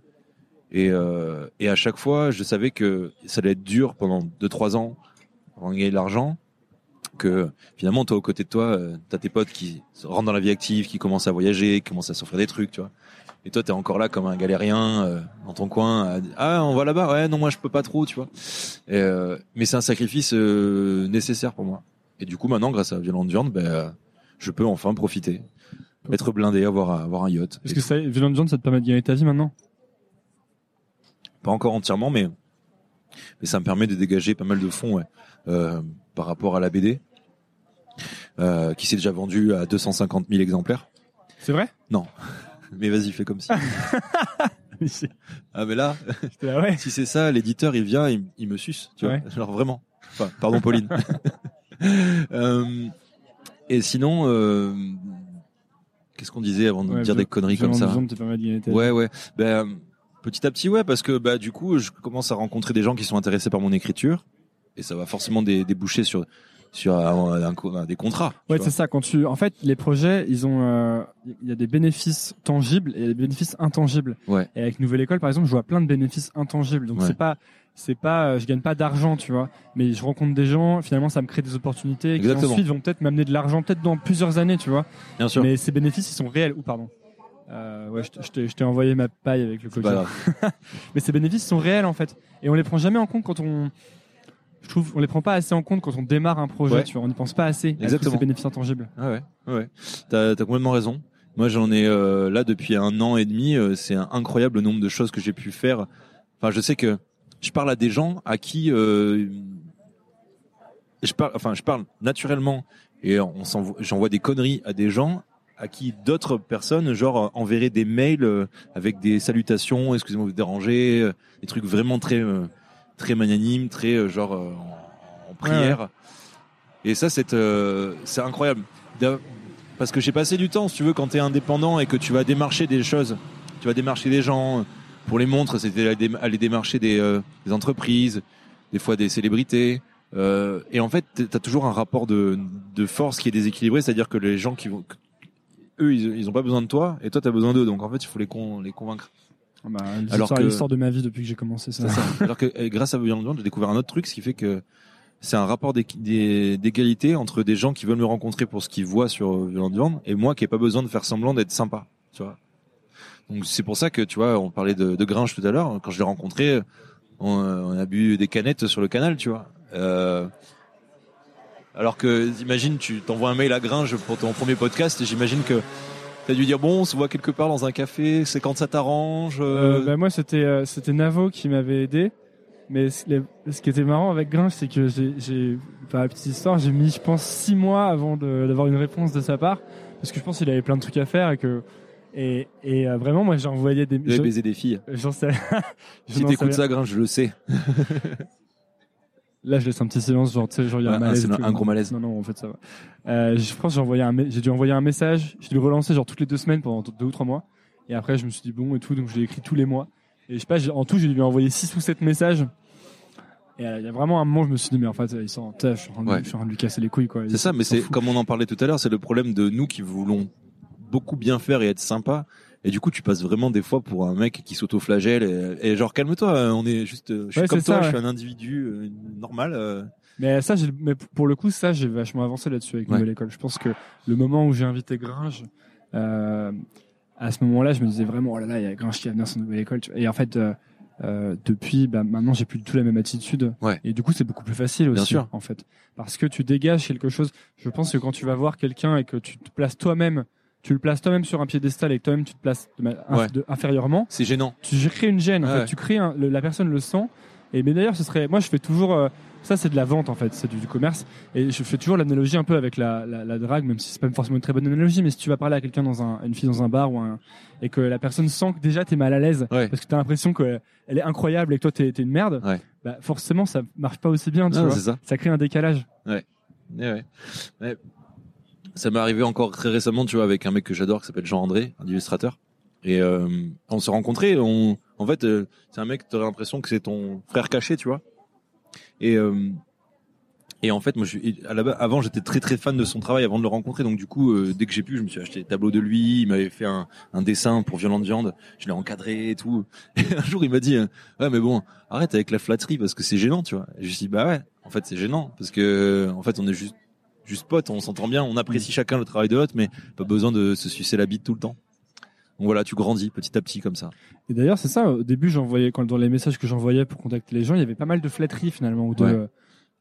S1: Et euh, et à chaque fois, je savais que ça allait être dur pendant deux trois ans avant de gagner de l'argent que finalement toi aux côtés de toi euh, t'as tes potes qui rentrent dans la vie active qui commencent à voyager qui commencent à s'offrir des trucs tu vois et toi t'es encore là comme un galérien euh, dans ton coin à- ah on va là-bas ouais non moi je peux pas trop tu vois euh, mais c'est un sacrifice euh, nécessaire pour moi et du coup maintenant grâce à Violente Viande ben euh, je peux enfin profiter être blindé avoir avoir un yacht.
S2: Est-ce que ça, Violent John, ça te permet de gagner ta vie maintenant?
S1: Pas encore entièrement mais mais ça me permet de dégager pas mal de fonds ouais, euh, par rapport à la BD euh, qui s'est déjà vendu à 250 000 exemplaires.
S2: C'est vrai?
S1: Non. Mais vas-y fais comme si. Ah mais là
S2: J'étais là, ouais.
S1: si c'est ça l'éditeur il vient il, il me suce tu vois.
S2: Ouais.
S1: genre vraiment. Enfin pardon Pauline. Euh, et sinon euh, qu'est-ce qu'on disait avant de
S2: Ouais,
S1: dire des conneries comme ça. Ouais, ouais. Ben, petit à petit, ouais, parce que bah du coup, je commence à rencontrer des gens qui sont intéressés par mon écriture, et ça va forcément dé- déboucher sur sur un- un un- des contrats.
S2: Ouais, c'est ça. Quand tu, en fait, les projets, ils ont, euh, il y a des bénéfices tangibles et des bénéfices intangibles.
S1: Ouais.
S2: Et avec Nouvelle École, par exemple, je vois plein de bénéfices intangibles. Donc
S1: Ouais.
S2: c'est pas, c'est pas, euh, je gagne pas d'argent, tu vois. Mais je rencontre des gens. Finalement, ça me crée des opportunités qui ensuite vont peut-être m'amener de l'argent, peut-être dans plusieurs années, tu vois.
S1: Bien sûr.
S2: Mais ces bénéfices, ils sont réels. Ou pardon. Euh, ouais, je t'ai- je t'ai envoyé ma paille avec le
S1: grave.
S2: Mais ces bénéfices sont réels en fait, et on les prend jamais en compte quand on. Je trouve, on les prend pas assez en compte quand on démarre un projet.
S1: Ouais.
S2: Tu vois, on n'y pense pas assez. à tous
S1: Exactement.
S2: ces bénéfices intangibles.
S1: Ah ouais, ouais. T'as as complètement raison. Moi, j'en ai euh, là depuis un an et demi. euh, c'est un incroyable nombre de choses que j'ai pu faire. Enfin, je sais que je parle à des gens à qui euh, je parle. Enfin, je parle naturellement et on j'envoie des conneries à des gens à qui d'autres personnes, genre, enverraient des mails euh, avec des salutations, excusez-moi de vous déranger, euh, des trucs vraiment très, euh, très magnanimes, très euh, genre euh, en, en prière. Et ça, c'est euh, c'est incroyable. Parce que j'ai passé du temps, si tu veux, quand tu es indépendant et que tu vas démarcher des choses, tu vas démarcher des gens. Pour les montres, c'était aller dé- aller démarcher des, des entreprises, des fois des célébrités. Euh, et en fait, tu as toujours un rapport de, de force qui est déséquilibré, c'est-à-dire que les gens qui vont, eux, ils, ils ont pas besoin de toi et toi, tu as besoin d'eux. Donc en fait, il faut les, con, les convaincre.
S2: Ah bah,
S1: Alors
S2: l'histoire de ma vie depuis que j'ai commencé ça.
S1: Alors que euh, grâce à Violent Viande, j'ai découvert un autre truc, ce qui fait que c'est un rapport d'égalité entre des gens qui veulent me rencontrer pour ce qu'ils voient sur euh, Violent Viande et moi qui n'ai pas besoin de faire semblant d'être sympa. Tu vois. Donc c'est pour ça que tu vois, on parlait de, de Gringe tout à l'heure. Quand je l'ai rencontré, on, euh, on a bu des canettes sur le canal, tu vois. Euh, alors que, imagine, tu t'envoies un mail à Gringe pour ton premier podcast et j'imagine que T'as dû dire bon, on se voit quelque part dans un café. C'est quand ça t'arrange. euh,
S2: Euh, bah, moi, c'était euh, c'était Navo qui m'avait aidé. Mais ce qui était marrant avec Grinch, c'est que j'ai, j'ai, par la petite histoire, j'ai mis, je pense, six mois avant d'avoir une réponse de sa part, parce que je pense qu'il avait plein de trucs à faire et que et, et euh, vraiment, moi, j'ai envoyé des. Je-
S1: baisé des filles.
S2: J'en sais.
S1: Si t'écoutes ça, Grinch, je le sais.
S2: Là, je laisse un petit silence, genre, tu sais, genre, il y a
S1: Ouais,
S2: un malaise.
S1: gros malaise.
S2: Non, non, en fait, ça va. Euh, je pense que j'ai envoyé un, j'ai dû envoyer un message, j'ai dû le relancer, genre, toutes les deux semaines pendant deux ou trois mois. Et après, je me suis dit, bon, et tout, donc je l'ai écrit tous les mois. Et je sais pas, en tout, j'ai dû lui envoyer six ou sept messages. Et euh, il y a vraiment un moment, je me suis dit, mais en fait, ils sont, je suis en train de,
S1: Ouais.
S2: je suis en train de lui casser les couilles, quoi.
S1: C'est ça, mais c'est comme on en parlait tout à l'heure, c'est le problème de nous qui voulons beaucoup bien faire et être sympa. Et du coup, tu passes vraiment des fois pour un mec qui s'auto-flagelle et, et genre calme-toi, euh, on est juste, euh, je suis
S2: Ouais,
S1: comme toi,
S2: ça,
S1: je
S2: ouais.
S1: suis un individu euh, normal. euh.
S2: Mais ça, mais pour le coup, ça, j'ai vachement avancé là-dessus avec. Nouvelle École. Je pense que le moment où j'ai invité Gringe, euh, à ce moment-là, je me disais vraiment, oh là là, il y a Gringe qui va venir sur Nouvelle École. Et en fait, euh, depuis, bah, maintenant, j'ai plus du tout la même attitude.
S1: Ouais.
S2: Et du coup, c'est beaucoup plus facile aussi,
S1: Bien sûr.
S2: en fait. Parce que tu dégages quelque chose. Je pense que quand tu vas voir quelqu'un et que tu te places toi-même, tu le places toi-même sur un piédestal et que toi-même tu te places de ma-
S1: Ouais.
S2: de- inférieurement,
S1: C'est gênant.
S2: tu crées une gêne. En
S1: Ouais.
S2: fait, tu crées un- le- la personne le sent. Et mais d'ailleurs, ce serait, moi, je fais toujours, euh, ça, c'est de la vente en fait, c'est du, du commerce. Et je fais toujours l'analogie un peu avec la, la, la drague, même si c'est pas forcément une très bonne analogie. Mais si tu vas parler à quelqu'un dans un, une fille dans un bar ou un, et que la personne sent que déjà t'es mal à l'aise,
S1: Ouais.
S2: parce que t'as l'impression qu'elle est incroyable et que toi t'es, une merde,
S1: Ouais.
S2: bah forcément ça marche pas aussi bien, tu vois.
S1: c'est ça.
S2: Ça crée un décalage.
S1: Ouais, ouais. Ça m'est arrivé encore très récemment, tu vois, avec un mec que j'adore qui s'appelle Jean-André, un illustrateur. Et euh, on s'est rencontrés. On, en fait, euh, c'est un mec, t'aurais l'impression que c'est ton frère caché, tu vois. Et euh, et en fait, moi, je, à la avant, j'étais très très fan de son travail avant de le rencontrer. Donc du coup, euh, dès que j'ai pu, je me suis acheté des tableaux de lui. Il m'avait fait un, un dessin pour Violente Viande. Je l'ai encadré et tout. Et un jour, il m'a dit, euh, ouais, mais bon, arrête avec la flatterie parce que c'est gênant, tu vois. Et je me suis dit, bah ouais, en fait, c'est gênant parce que en fait, on est juste juste potes, on s'entend bien, on apprécie chacun le travail de l'autre, mais pas besoin de se sucer la bite tout le temps. Donc voilà, tu grandis petit à petit comme ça.
S2: Et d'ailleurs, c'est ça. Au début, j'envoyais quand dans les messages que j'envoyais pour contacter les gens, il y avait pas mal de flatteries finalement, ou de,
S1: Ouais.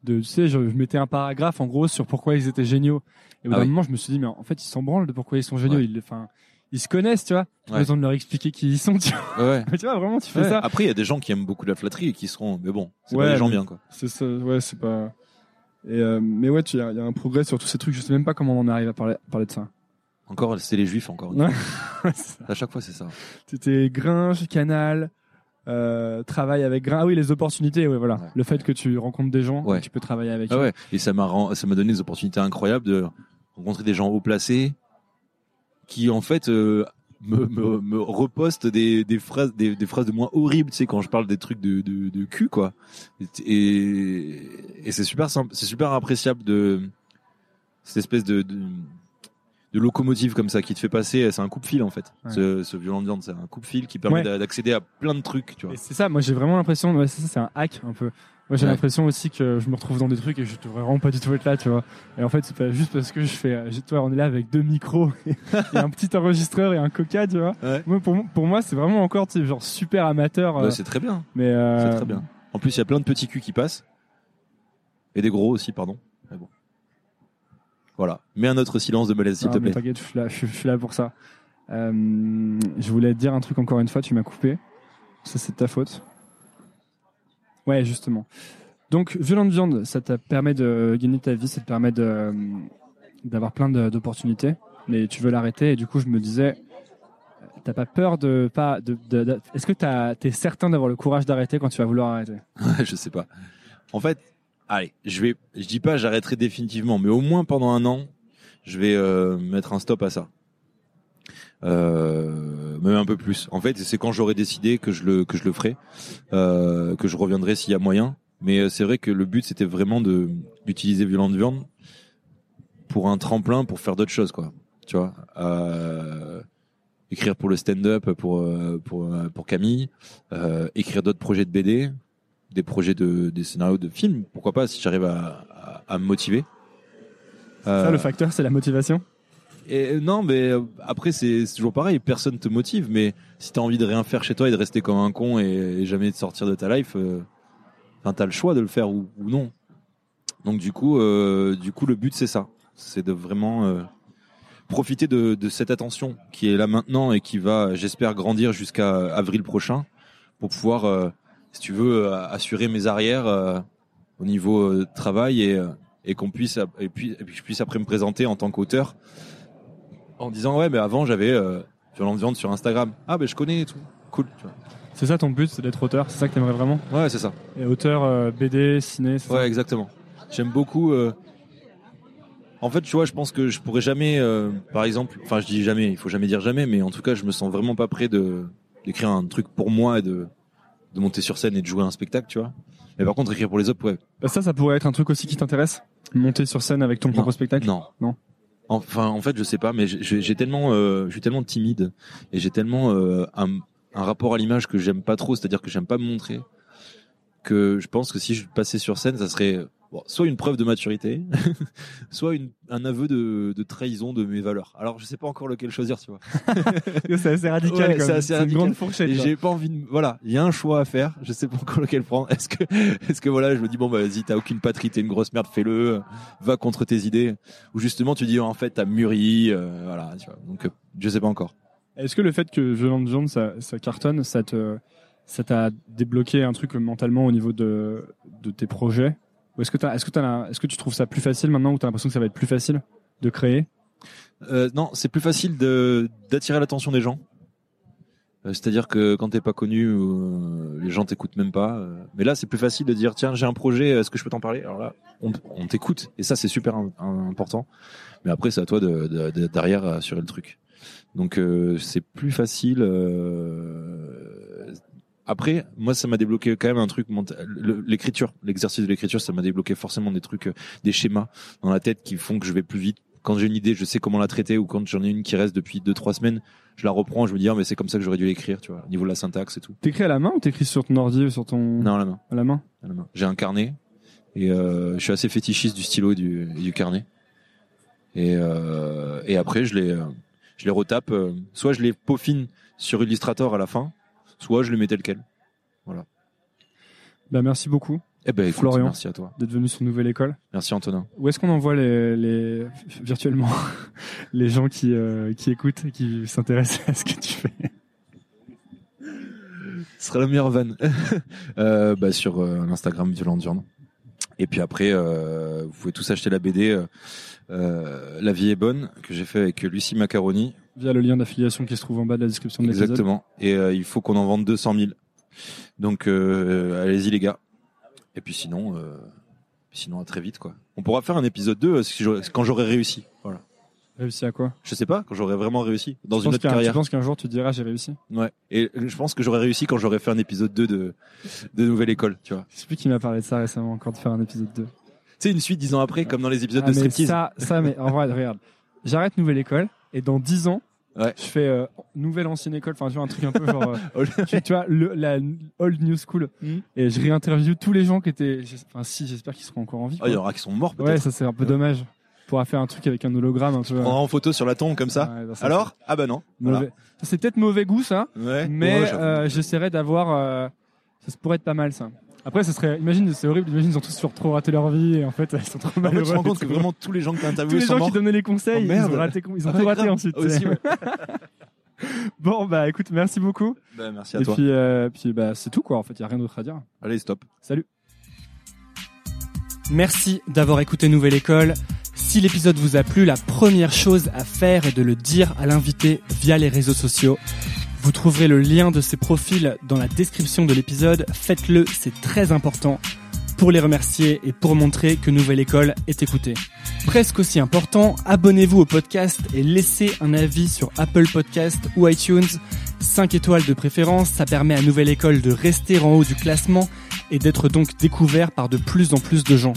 S2: de tu sais, je, mettais un paragraphe en gros sur pourquoi ils étaient géniaux. Et au bout
S1: Ah
S2: d'un
S1: oui.
S2: moment, je me suis dit, mais en fait, ils s'en branlent de pourquoi ils sont géniaux.
S1: Ouais.
S2: Ils, enfin, ils se connaissent, tu vois. Pas
S1: Ouais.
S2: besoin de leur expliquer qui ils sont. Tu vois,
S1: Ouais.
S2: Mais tu vois vraiment, tu fais
S1: Ouais.
S2: ça.
S1: Après, il y a des gens qui aiment beaucoup la flatterie et qui seront, mais bon, c'est pas des gens bien quoi.
S2: C'est ça. Ouais, c'est pas. Et euh, mais ouais, il y, a il y a un progrès sur tous ces trucs. Je sais même pas comment on arrive à parler, parler de ça.
S1: Encore, c'est les juifs encore. À chaque fois, c'est ça.
S2: C'était Gringe, Canal, euh, travail avec Gringe. Ah oui, les opportunités, ouais, voilà.
S1: Ouais.
S2: Le fait que tu rencontres des gens,
S1: Ouais.
S2: que tu peux travailler avec
S1: Ah
S2: eux.
S1: ouais. Et ça m'a ren- ça m'a donné des opportunités incroyables de rencontrer des gens haut placés qui en fait euh, me, me, me repostent des, des phrases des, des phrases de moi horribles, tu sais quand je parle des trucs de de, de cul quoi. Et, et c'est super simple, c'est super appréciable de cette espèce de, de de locomotive comme ça qui te fait passer, c'est un coupe-fil en fait.
S2: Ouais.
S1: Ce, ce violent de viande, c'est un coupe-fil qui permet
S2: Ouais.
S1: d'accéder à plein de trucs, tu vois.
S2: C'est ça, moi j'ai vraiment l'impression, ouais, c'est ça, c'est un hack un peu. Moi j'ai
S1: Ouais.
S2: l'impression aussi que je me retrouve dans des trucs et je devrais vraiment pas du tout être là, tu vois. Et en fait, c'est pas juste parce que je fais, euh, toi, on est là avec deux micros et un petit enregistreur et un coca, tu vois.
S1: Ouais.
S2: Moi, pour, pour moi, c'est vraiment encore, tu sais, genre super amateur. euh,
S1: Ouais, c'est très bien.
S2: mais euh,
S1: C'est très bien. En plus, il y a plein de petits culs qui passent. Et des gros aussi, pardon. Mais bon. Voilà. Mets un autre silence de malaise, s'il te plaît.
S2: t'inquiète, je suis là, je, suis- je suis là pour ça. Euh, je voulais te dire un truc encore une fois, tu m'as coupé. Ça, c'est de ta faute. Ouais, justement. Donc, violente viande, ça te permet de gagner ta vie, ça te permet d'avoir plein d'opportunités, mais tu veux l'arrêter. Et du coup, je me disais, t'as pas peur de pas de, Est-ce que t'es certain d'avoir le courage d'arrêter quand tu vas vouloir arrêter?
S1: Je sais pas. En fait, allez, je vais, je dis pas j'arrêterai définitivement, mais au moins pendant un an, je vais euh, mettre un stop à ça. Euh, même un peu plus. En fait, c'est quand j'aurai décidé que je le que je le ferai, euh, que je reviendrai s'il y a moyen. Mais euh, c'est vrai que le but c'était vraiment de d'utiliser Violente Viande pour un tremplin pour faire d'autres choses, quoi. Tu vois, euh, écrire pour le stand-up pour euh, pour pour Camille, euh, écrire d'autres projets de BD, des projets de des scénarios de films. Pourquoi pas si j'arrive à, à, à me motiver.
S2: Ça, le facteur, c'est la motivation.
S1: Et non, mais euh, après c'est toujours pareil. Personne te motive, mais si t'as envie de rien faire chez toi et de rester comme un con et, jamais de sortir de ta life, euh, t'as le choix de le faire ou, non. Donc du coup, euh, du coup le but c'est ça, c'est de vraiment euh, profiter de, cette attention qui est là maintenant et qui va, j'espère, grandir jusqu'à avril prochain pour pouvoir, si tu veux, assurer mes arrières au niveau travail et, et qu'on puisse et puis, et puis je puisse après me présenter en tant qu'auteur en disant ouais mais avant j'avais euh, Violente Viande sur Instagram ah ben je connais et tout cool tu vois.
S2: C'est ça ton but, c'est d'être auteur, c'est ça que t'aimerais vraiment?
S1: Ouais c'est ça
S2: Et auteur euh, BD, ciné, c'est ça?
S1: Ouais, exactement. J'aime beaucoup. euh, En fait, tu vois, je pense que je pourrais jamais, euh, par exemple, enfin, je dis jamais, il faut jamais dire jamais, mais en tout cas, je me sens vraiment pas prêt de d'écrire un truc pour moi et de de monter sur scène et de jouer un spectacle, tu vois. Mais par contre, écrire pour les autres, ouais.
S2: Bah, Ça, ça pourrait être un truc aussi qui t'intéresse? Monter sur scène avec ton propre spectacle?
S1: Non.
S2: Non.
S1: Enfin, en fait, je sais pas, mais j'ai tellement, euh, je suis tellement timide et j'ai tellement euh, un rapport à l'image que j'aime pas trop, c'est-à-dire que j'aime pas me montrer, que je pense que si je passais sur scène, ça serait bon, soit une preuve de maturité, soit une, un aveu de, de trahison de mes valeurs. Alors, je sais pas encore lequel choisir, tu vois.
S2: C'est assez radical.
S1: Ouais, c'est assez
S2: une
S1: radical.
S2: grande fourchette.
S1: J'ai pas envie de, voilà, il y a un choix à faire. Je sais pas encore lequel prendre. Est-ce que, est-ce que voilà, je me dis bon bah vas-y, t'as aucune patrie, t'es une grosse merde, fais-le, va contre tes idées. Ou justement tu dis en fait t'as mûri, euh, voilà, tu vois. Donc euh, je sais pas encore.
S2: Est-ce que le fait que Violent Viande ça, ça cartonne, ça te ça t'a débloqué un truc mentalement au niveau de, de tes projets? Est-ce que est-ce que tu trouves ça plus facile maintenant ou t'as l'impression que ça va être plus facile de créer?
S1: Euh, non, c'est plus facile d'attirer l'attention des gens. Euh, C'est-à-dire que quand t'es pas connu, euh, les gens t'écoutent même pas. Mais là, c'est plus facile de dire tiens, j'ai un projet, est-ce que je peux t'en parler? Alors là, on, t'écoute et ça, c'est super im- im- important. Mais après, c'est à toi de, de- de- derrière assurer le truc. Donc c'est plus facile. Après, moi, ça m'a débloqué quand même un truc. L'écriture, l'exercice de l'écriture, ça m'a débloqué forcément des trucs, euh, des schémas dans la tête qui font que je vais plus vite. Quand j'ai une idée, je sais comment la traiter, ou quand j'en ai une qui reste depuis deux trois semaines, je la reprends, je me dis ah mais c'est comme ça que j'aurais dû l'écrire, tu vois, au niveau de la syntaxe et tout.
S2: T'écris à la main ou t'écris sur ton ordi ou sur ton
S1: Non, la main,
S2: à la main
S1: à la main. J'ai un carnet et euh, je suis assez fétichiste du stylo et du, et du carnet. Et, euh, et après, je les, je les retape. soit je les peaufine sur Illustrator à la fin, soit je les mets tel quel.
S2: Bah merci beaucoup
S1: Eh ben, écoute,
S2: Florian.
S1: merci à toi.
S2: d'être venu sur Nouvelle École.
S1: Merci Antonin.
S2: Où est-ce qu'on envoie les, les virtuellement les gens qui euh, qui écoutent et qui s'intéressent à ce que tu fais?
S1: Ce sera la meilleure vanne. euh, bah, sur euh, l'Instagram Violente Viande. Et puis après, euh, vous pouvez tous acheter la BD euh, euh, La vie est bonne que j'ai fait avec Lucie Macaroni.
S2: via le lien d'affiliation qui se trouve en bas de la description de l'épisode.
S1: Exactement. Et euh, il faut qu'on en vende 200 000. Donc allez-y les gars. Et puis sinon, sinon à très vite quoi. On pourra faire un épisode 2 euh, si j'aurais- quand j'aurai réussi. Voilà.
S2: Réussi à quoi
S1: Je sais pas, quand j'aurai vraiment réussi dans
S2: Tu
S1: une autre carrière.
S2: Tu penses qu'un jour tu te diras j'ai réussi
S1: Ouais. Et je pense que j'aurais réussi quand j'aurais fait un épisode 2 de de Nouvelle École, tu vois.
S2: Je sais plus qui m'a parlé de ça récemment encore de faire un épisode 2.
S1: Tu sais une suite dix ans après comme dans les épisodes
S2: Ah,
S1: de striptease.
S2: ça, ça, mais en vrai, regarde. J'arrête Nouvelle École et dans 10 ans,
S1: Ouais.
S2: je fais euh, Nouvelle Ancienne École, enfin, tu vois, un truc un peu genre, euh, tu, tu vois, le, la Old New School.
S1: Mhm.
S2: Et je réinterview tous les gens qui étaient, enfin, si, j'espère qu'ils seront encore en vie.
S1: Ah, il y en aura qui sont morts
S2: ouais,
S1: peut-être.
S2: ça c'est un peu dommage. On pourra faire un truc avec un hologramme un peu.
S1: On prendra en photo sur la tombe comme ça.
S2: Ouais, dans ça,
S1: Alors Ah bah non.
S2: c'est.
S1: Voilà.
S2: Peut-être mauvais goût, ça.
S1: Ouais.
S2: Mais
S1: Ouais,
S2: euh, j'essaierai d'avoir. euh, ça se pourrait être pas mal, ça. Après, ça serait. Imagine, c'est horrible. Imagine, ils ont tous sur trop raté leur vie et en fait, ils sont trop
S1: En fait,
S2: malheureux.
S1: tu te rends compte que
S2: et
S1: vraiment tous les gens que t'as
S2: tous
S1: interviewés
S2: les
S1: sont
S2: gens
S1: morts.
S2: qui donnaient les conseils,
S1: Oh,
S2: ils ont raté, ils ont
S1: Ah
S2: tout raté
S1: grave.
S2: ensuite.
S1: Aussi, ouais.
S2: bon, bah écoute, merci beaucoup.
S1: Bah, merci à
S2: et
S1: toi.
S2: puis, euh, puis bah, c'est tout, quoi. En fait, il y a rien d'autre à dire.
S1: Allez, stop.
S2: Salut. Merci d'avoir écouté Nouvelle École. Si l'épisode vous a plu, la première chose à faire est de le dire à l'invité via les réseaux sociaux. Vous trouverez le lien de ses profils dans la description de l'épisode. Faites-le, c'est très important pour les remercier et pour montrer que Nouvelle École est écoutée. Presque aussi important, abonnez-vous au podcast et laissez un avis sur Apple Podcast ou iTunes. 5 étoiles de préférence, ça permet à Nouvelle École de rester en haut du classement et d'être donc découvert par de plus en plus de gens.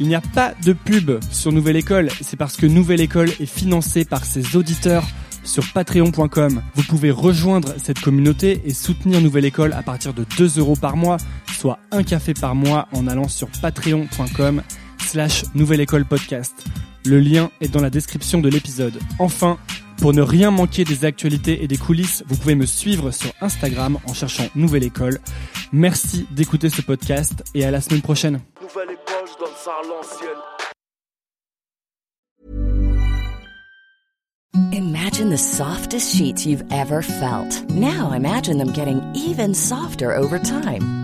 S2: Il n'y a pas de pub sur Nouvelle École, c'est parce que Nouvelle École est financée par ses auditeurs sur patreon.com. Vous pouvez rejoindre cette communauté et soutenir Nouvelle École à partir de 2 euros par mois, soit un café par mois en allant sur patreon.com slash Nouvelle École Podcast. Le lien est dans la description de l'épisode. Enfin, pour ne rien manquer des actualités et des coulisses, vous pouvez me suivre sur Instagram en cherchant Nouvelle École. Merci d'écouter ce podcast et à la semaine prochaine.
S3: Je donne ça à l'ancienne. Imagine the softest sheets you've ever felt. Now imagine them getting even softer over time.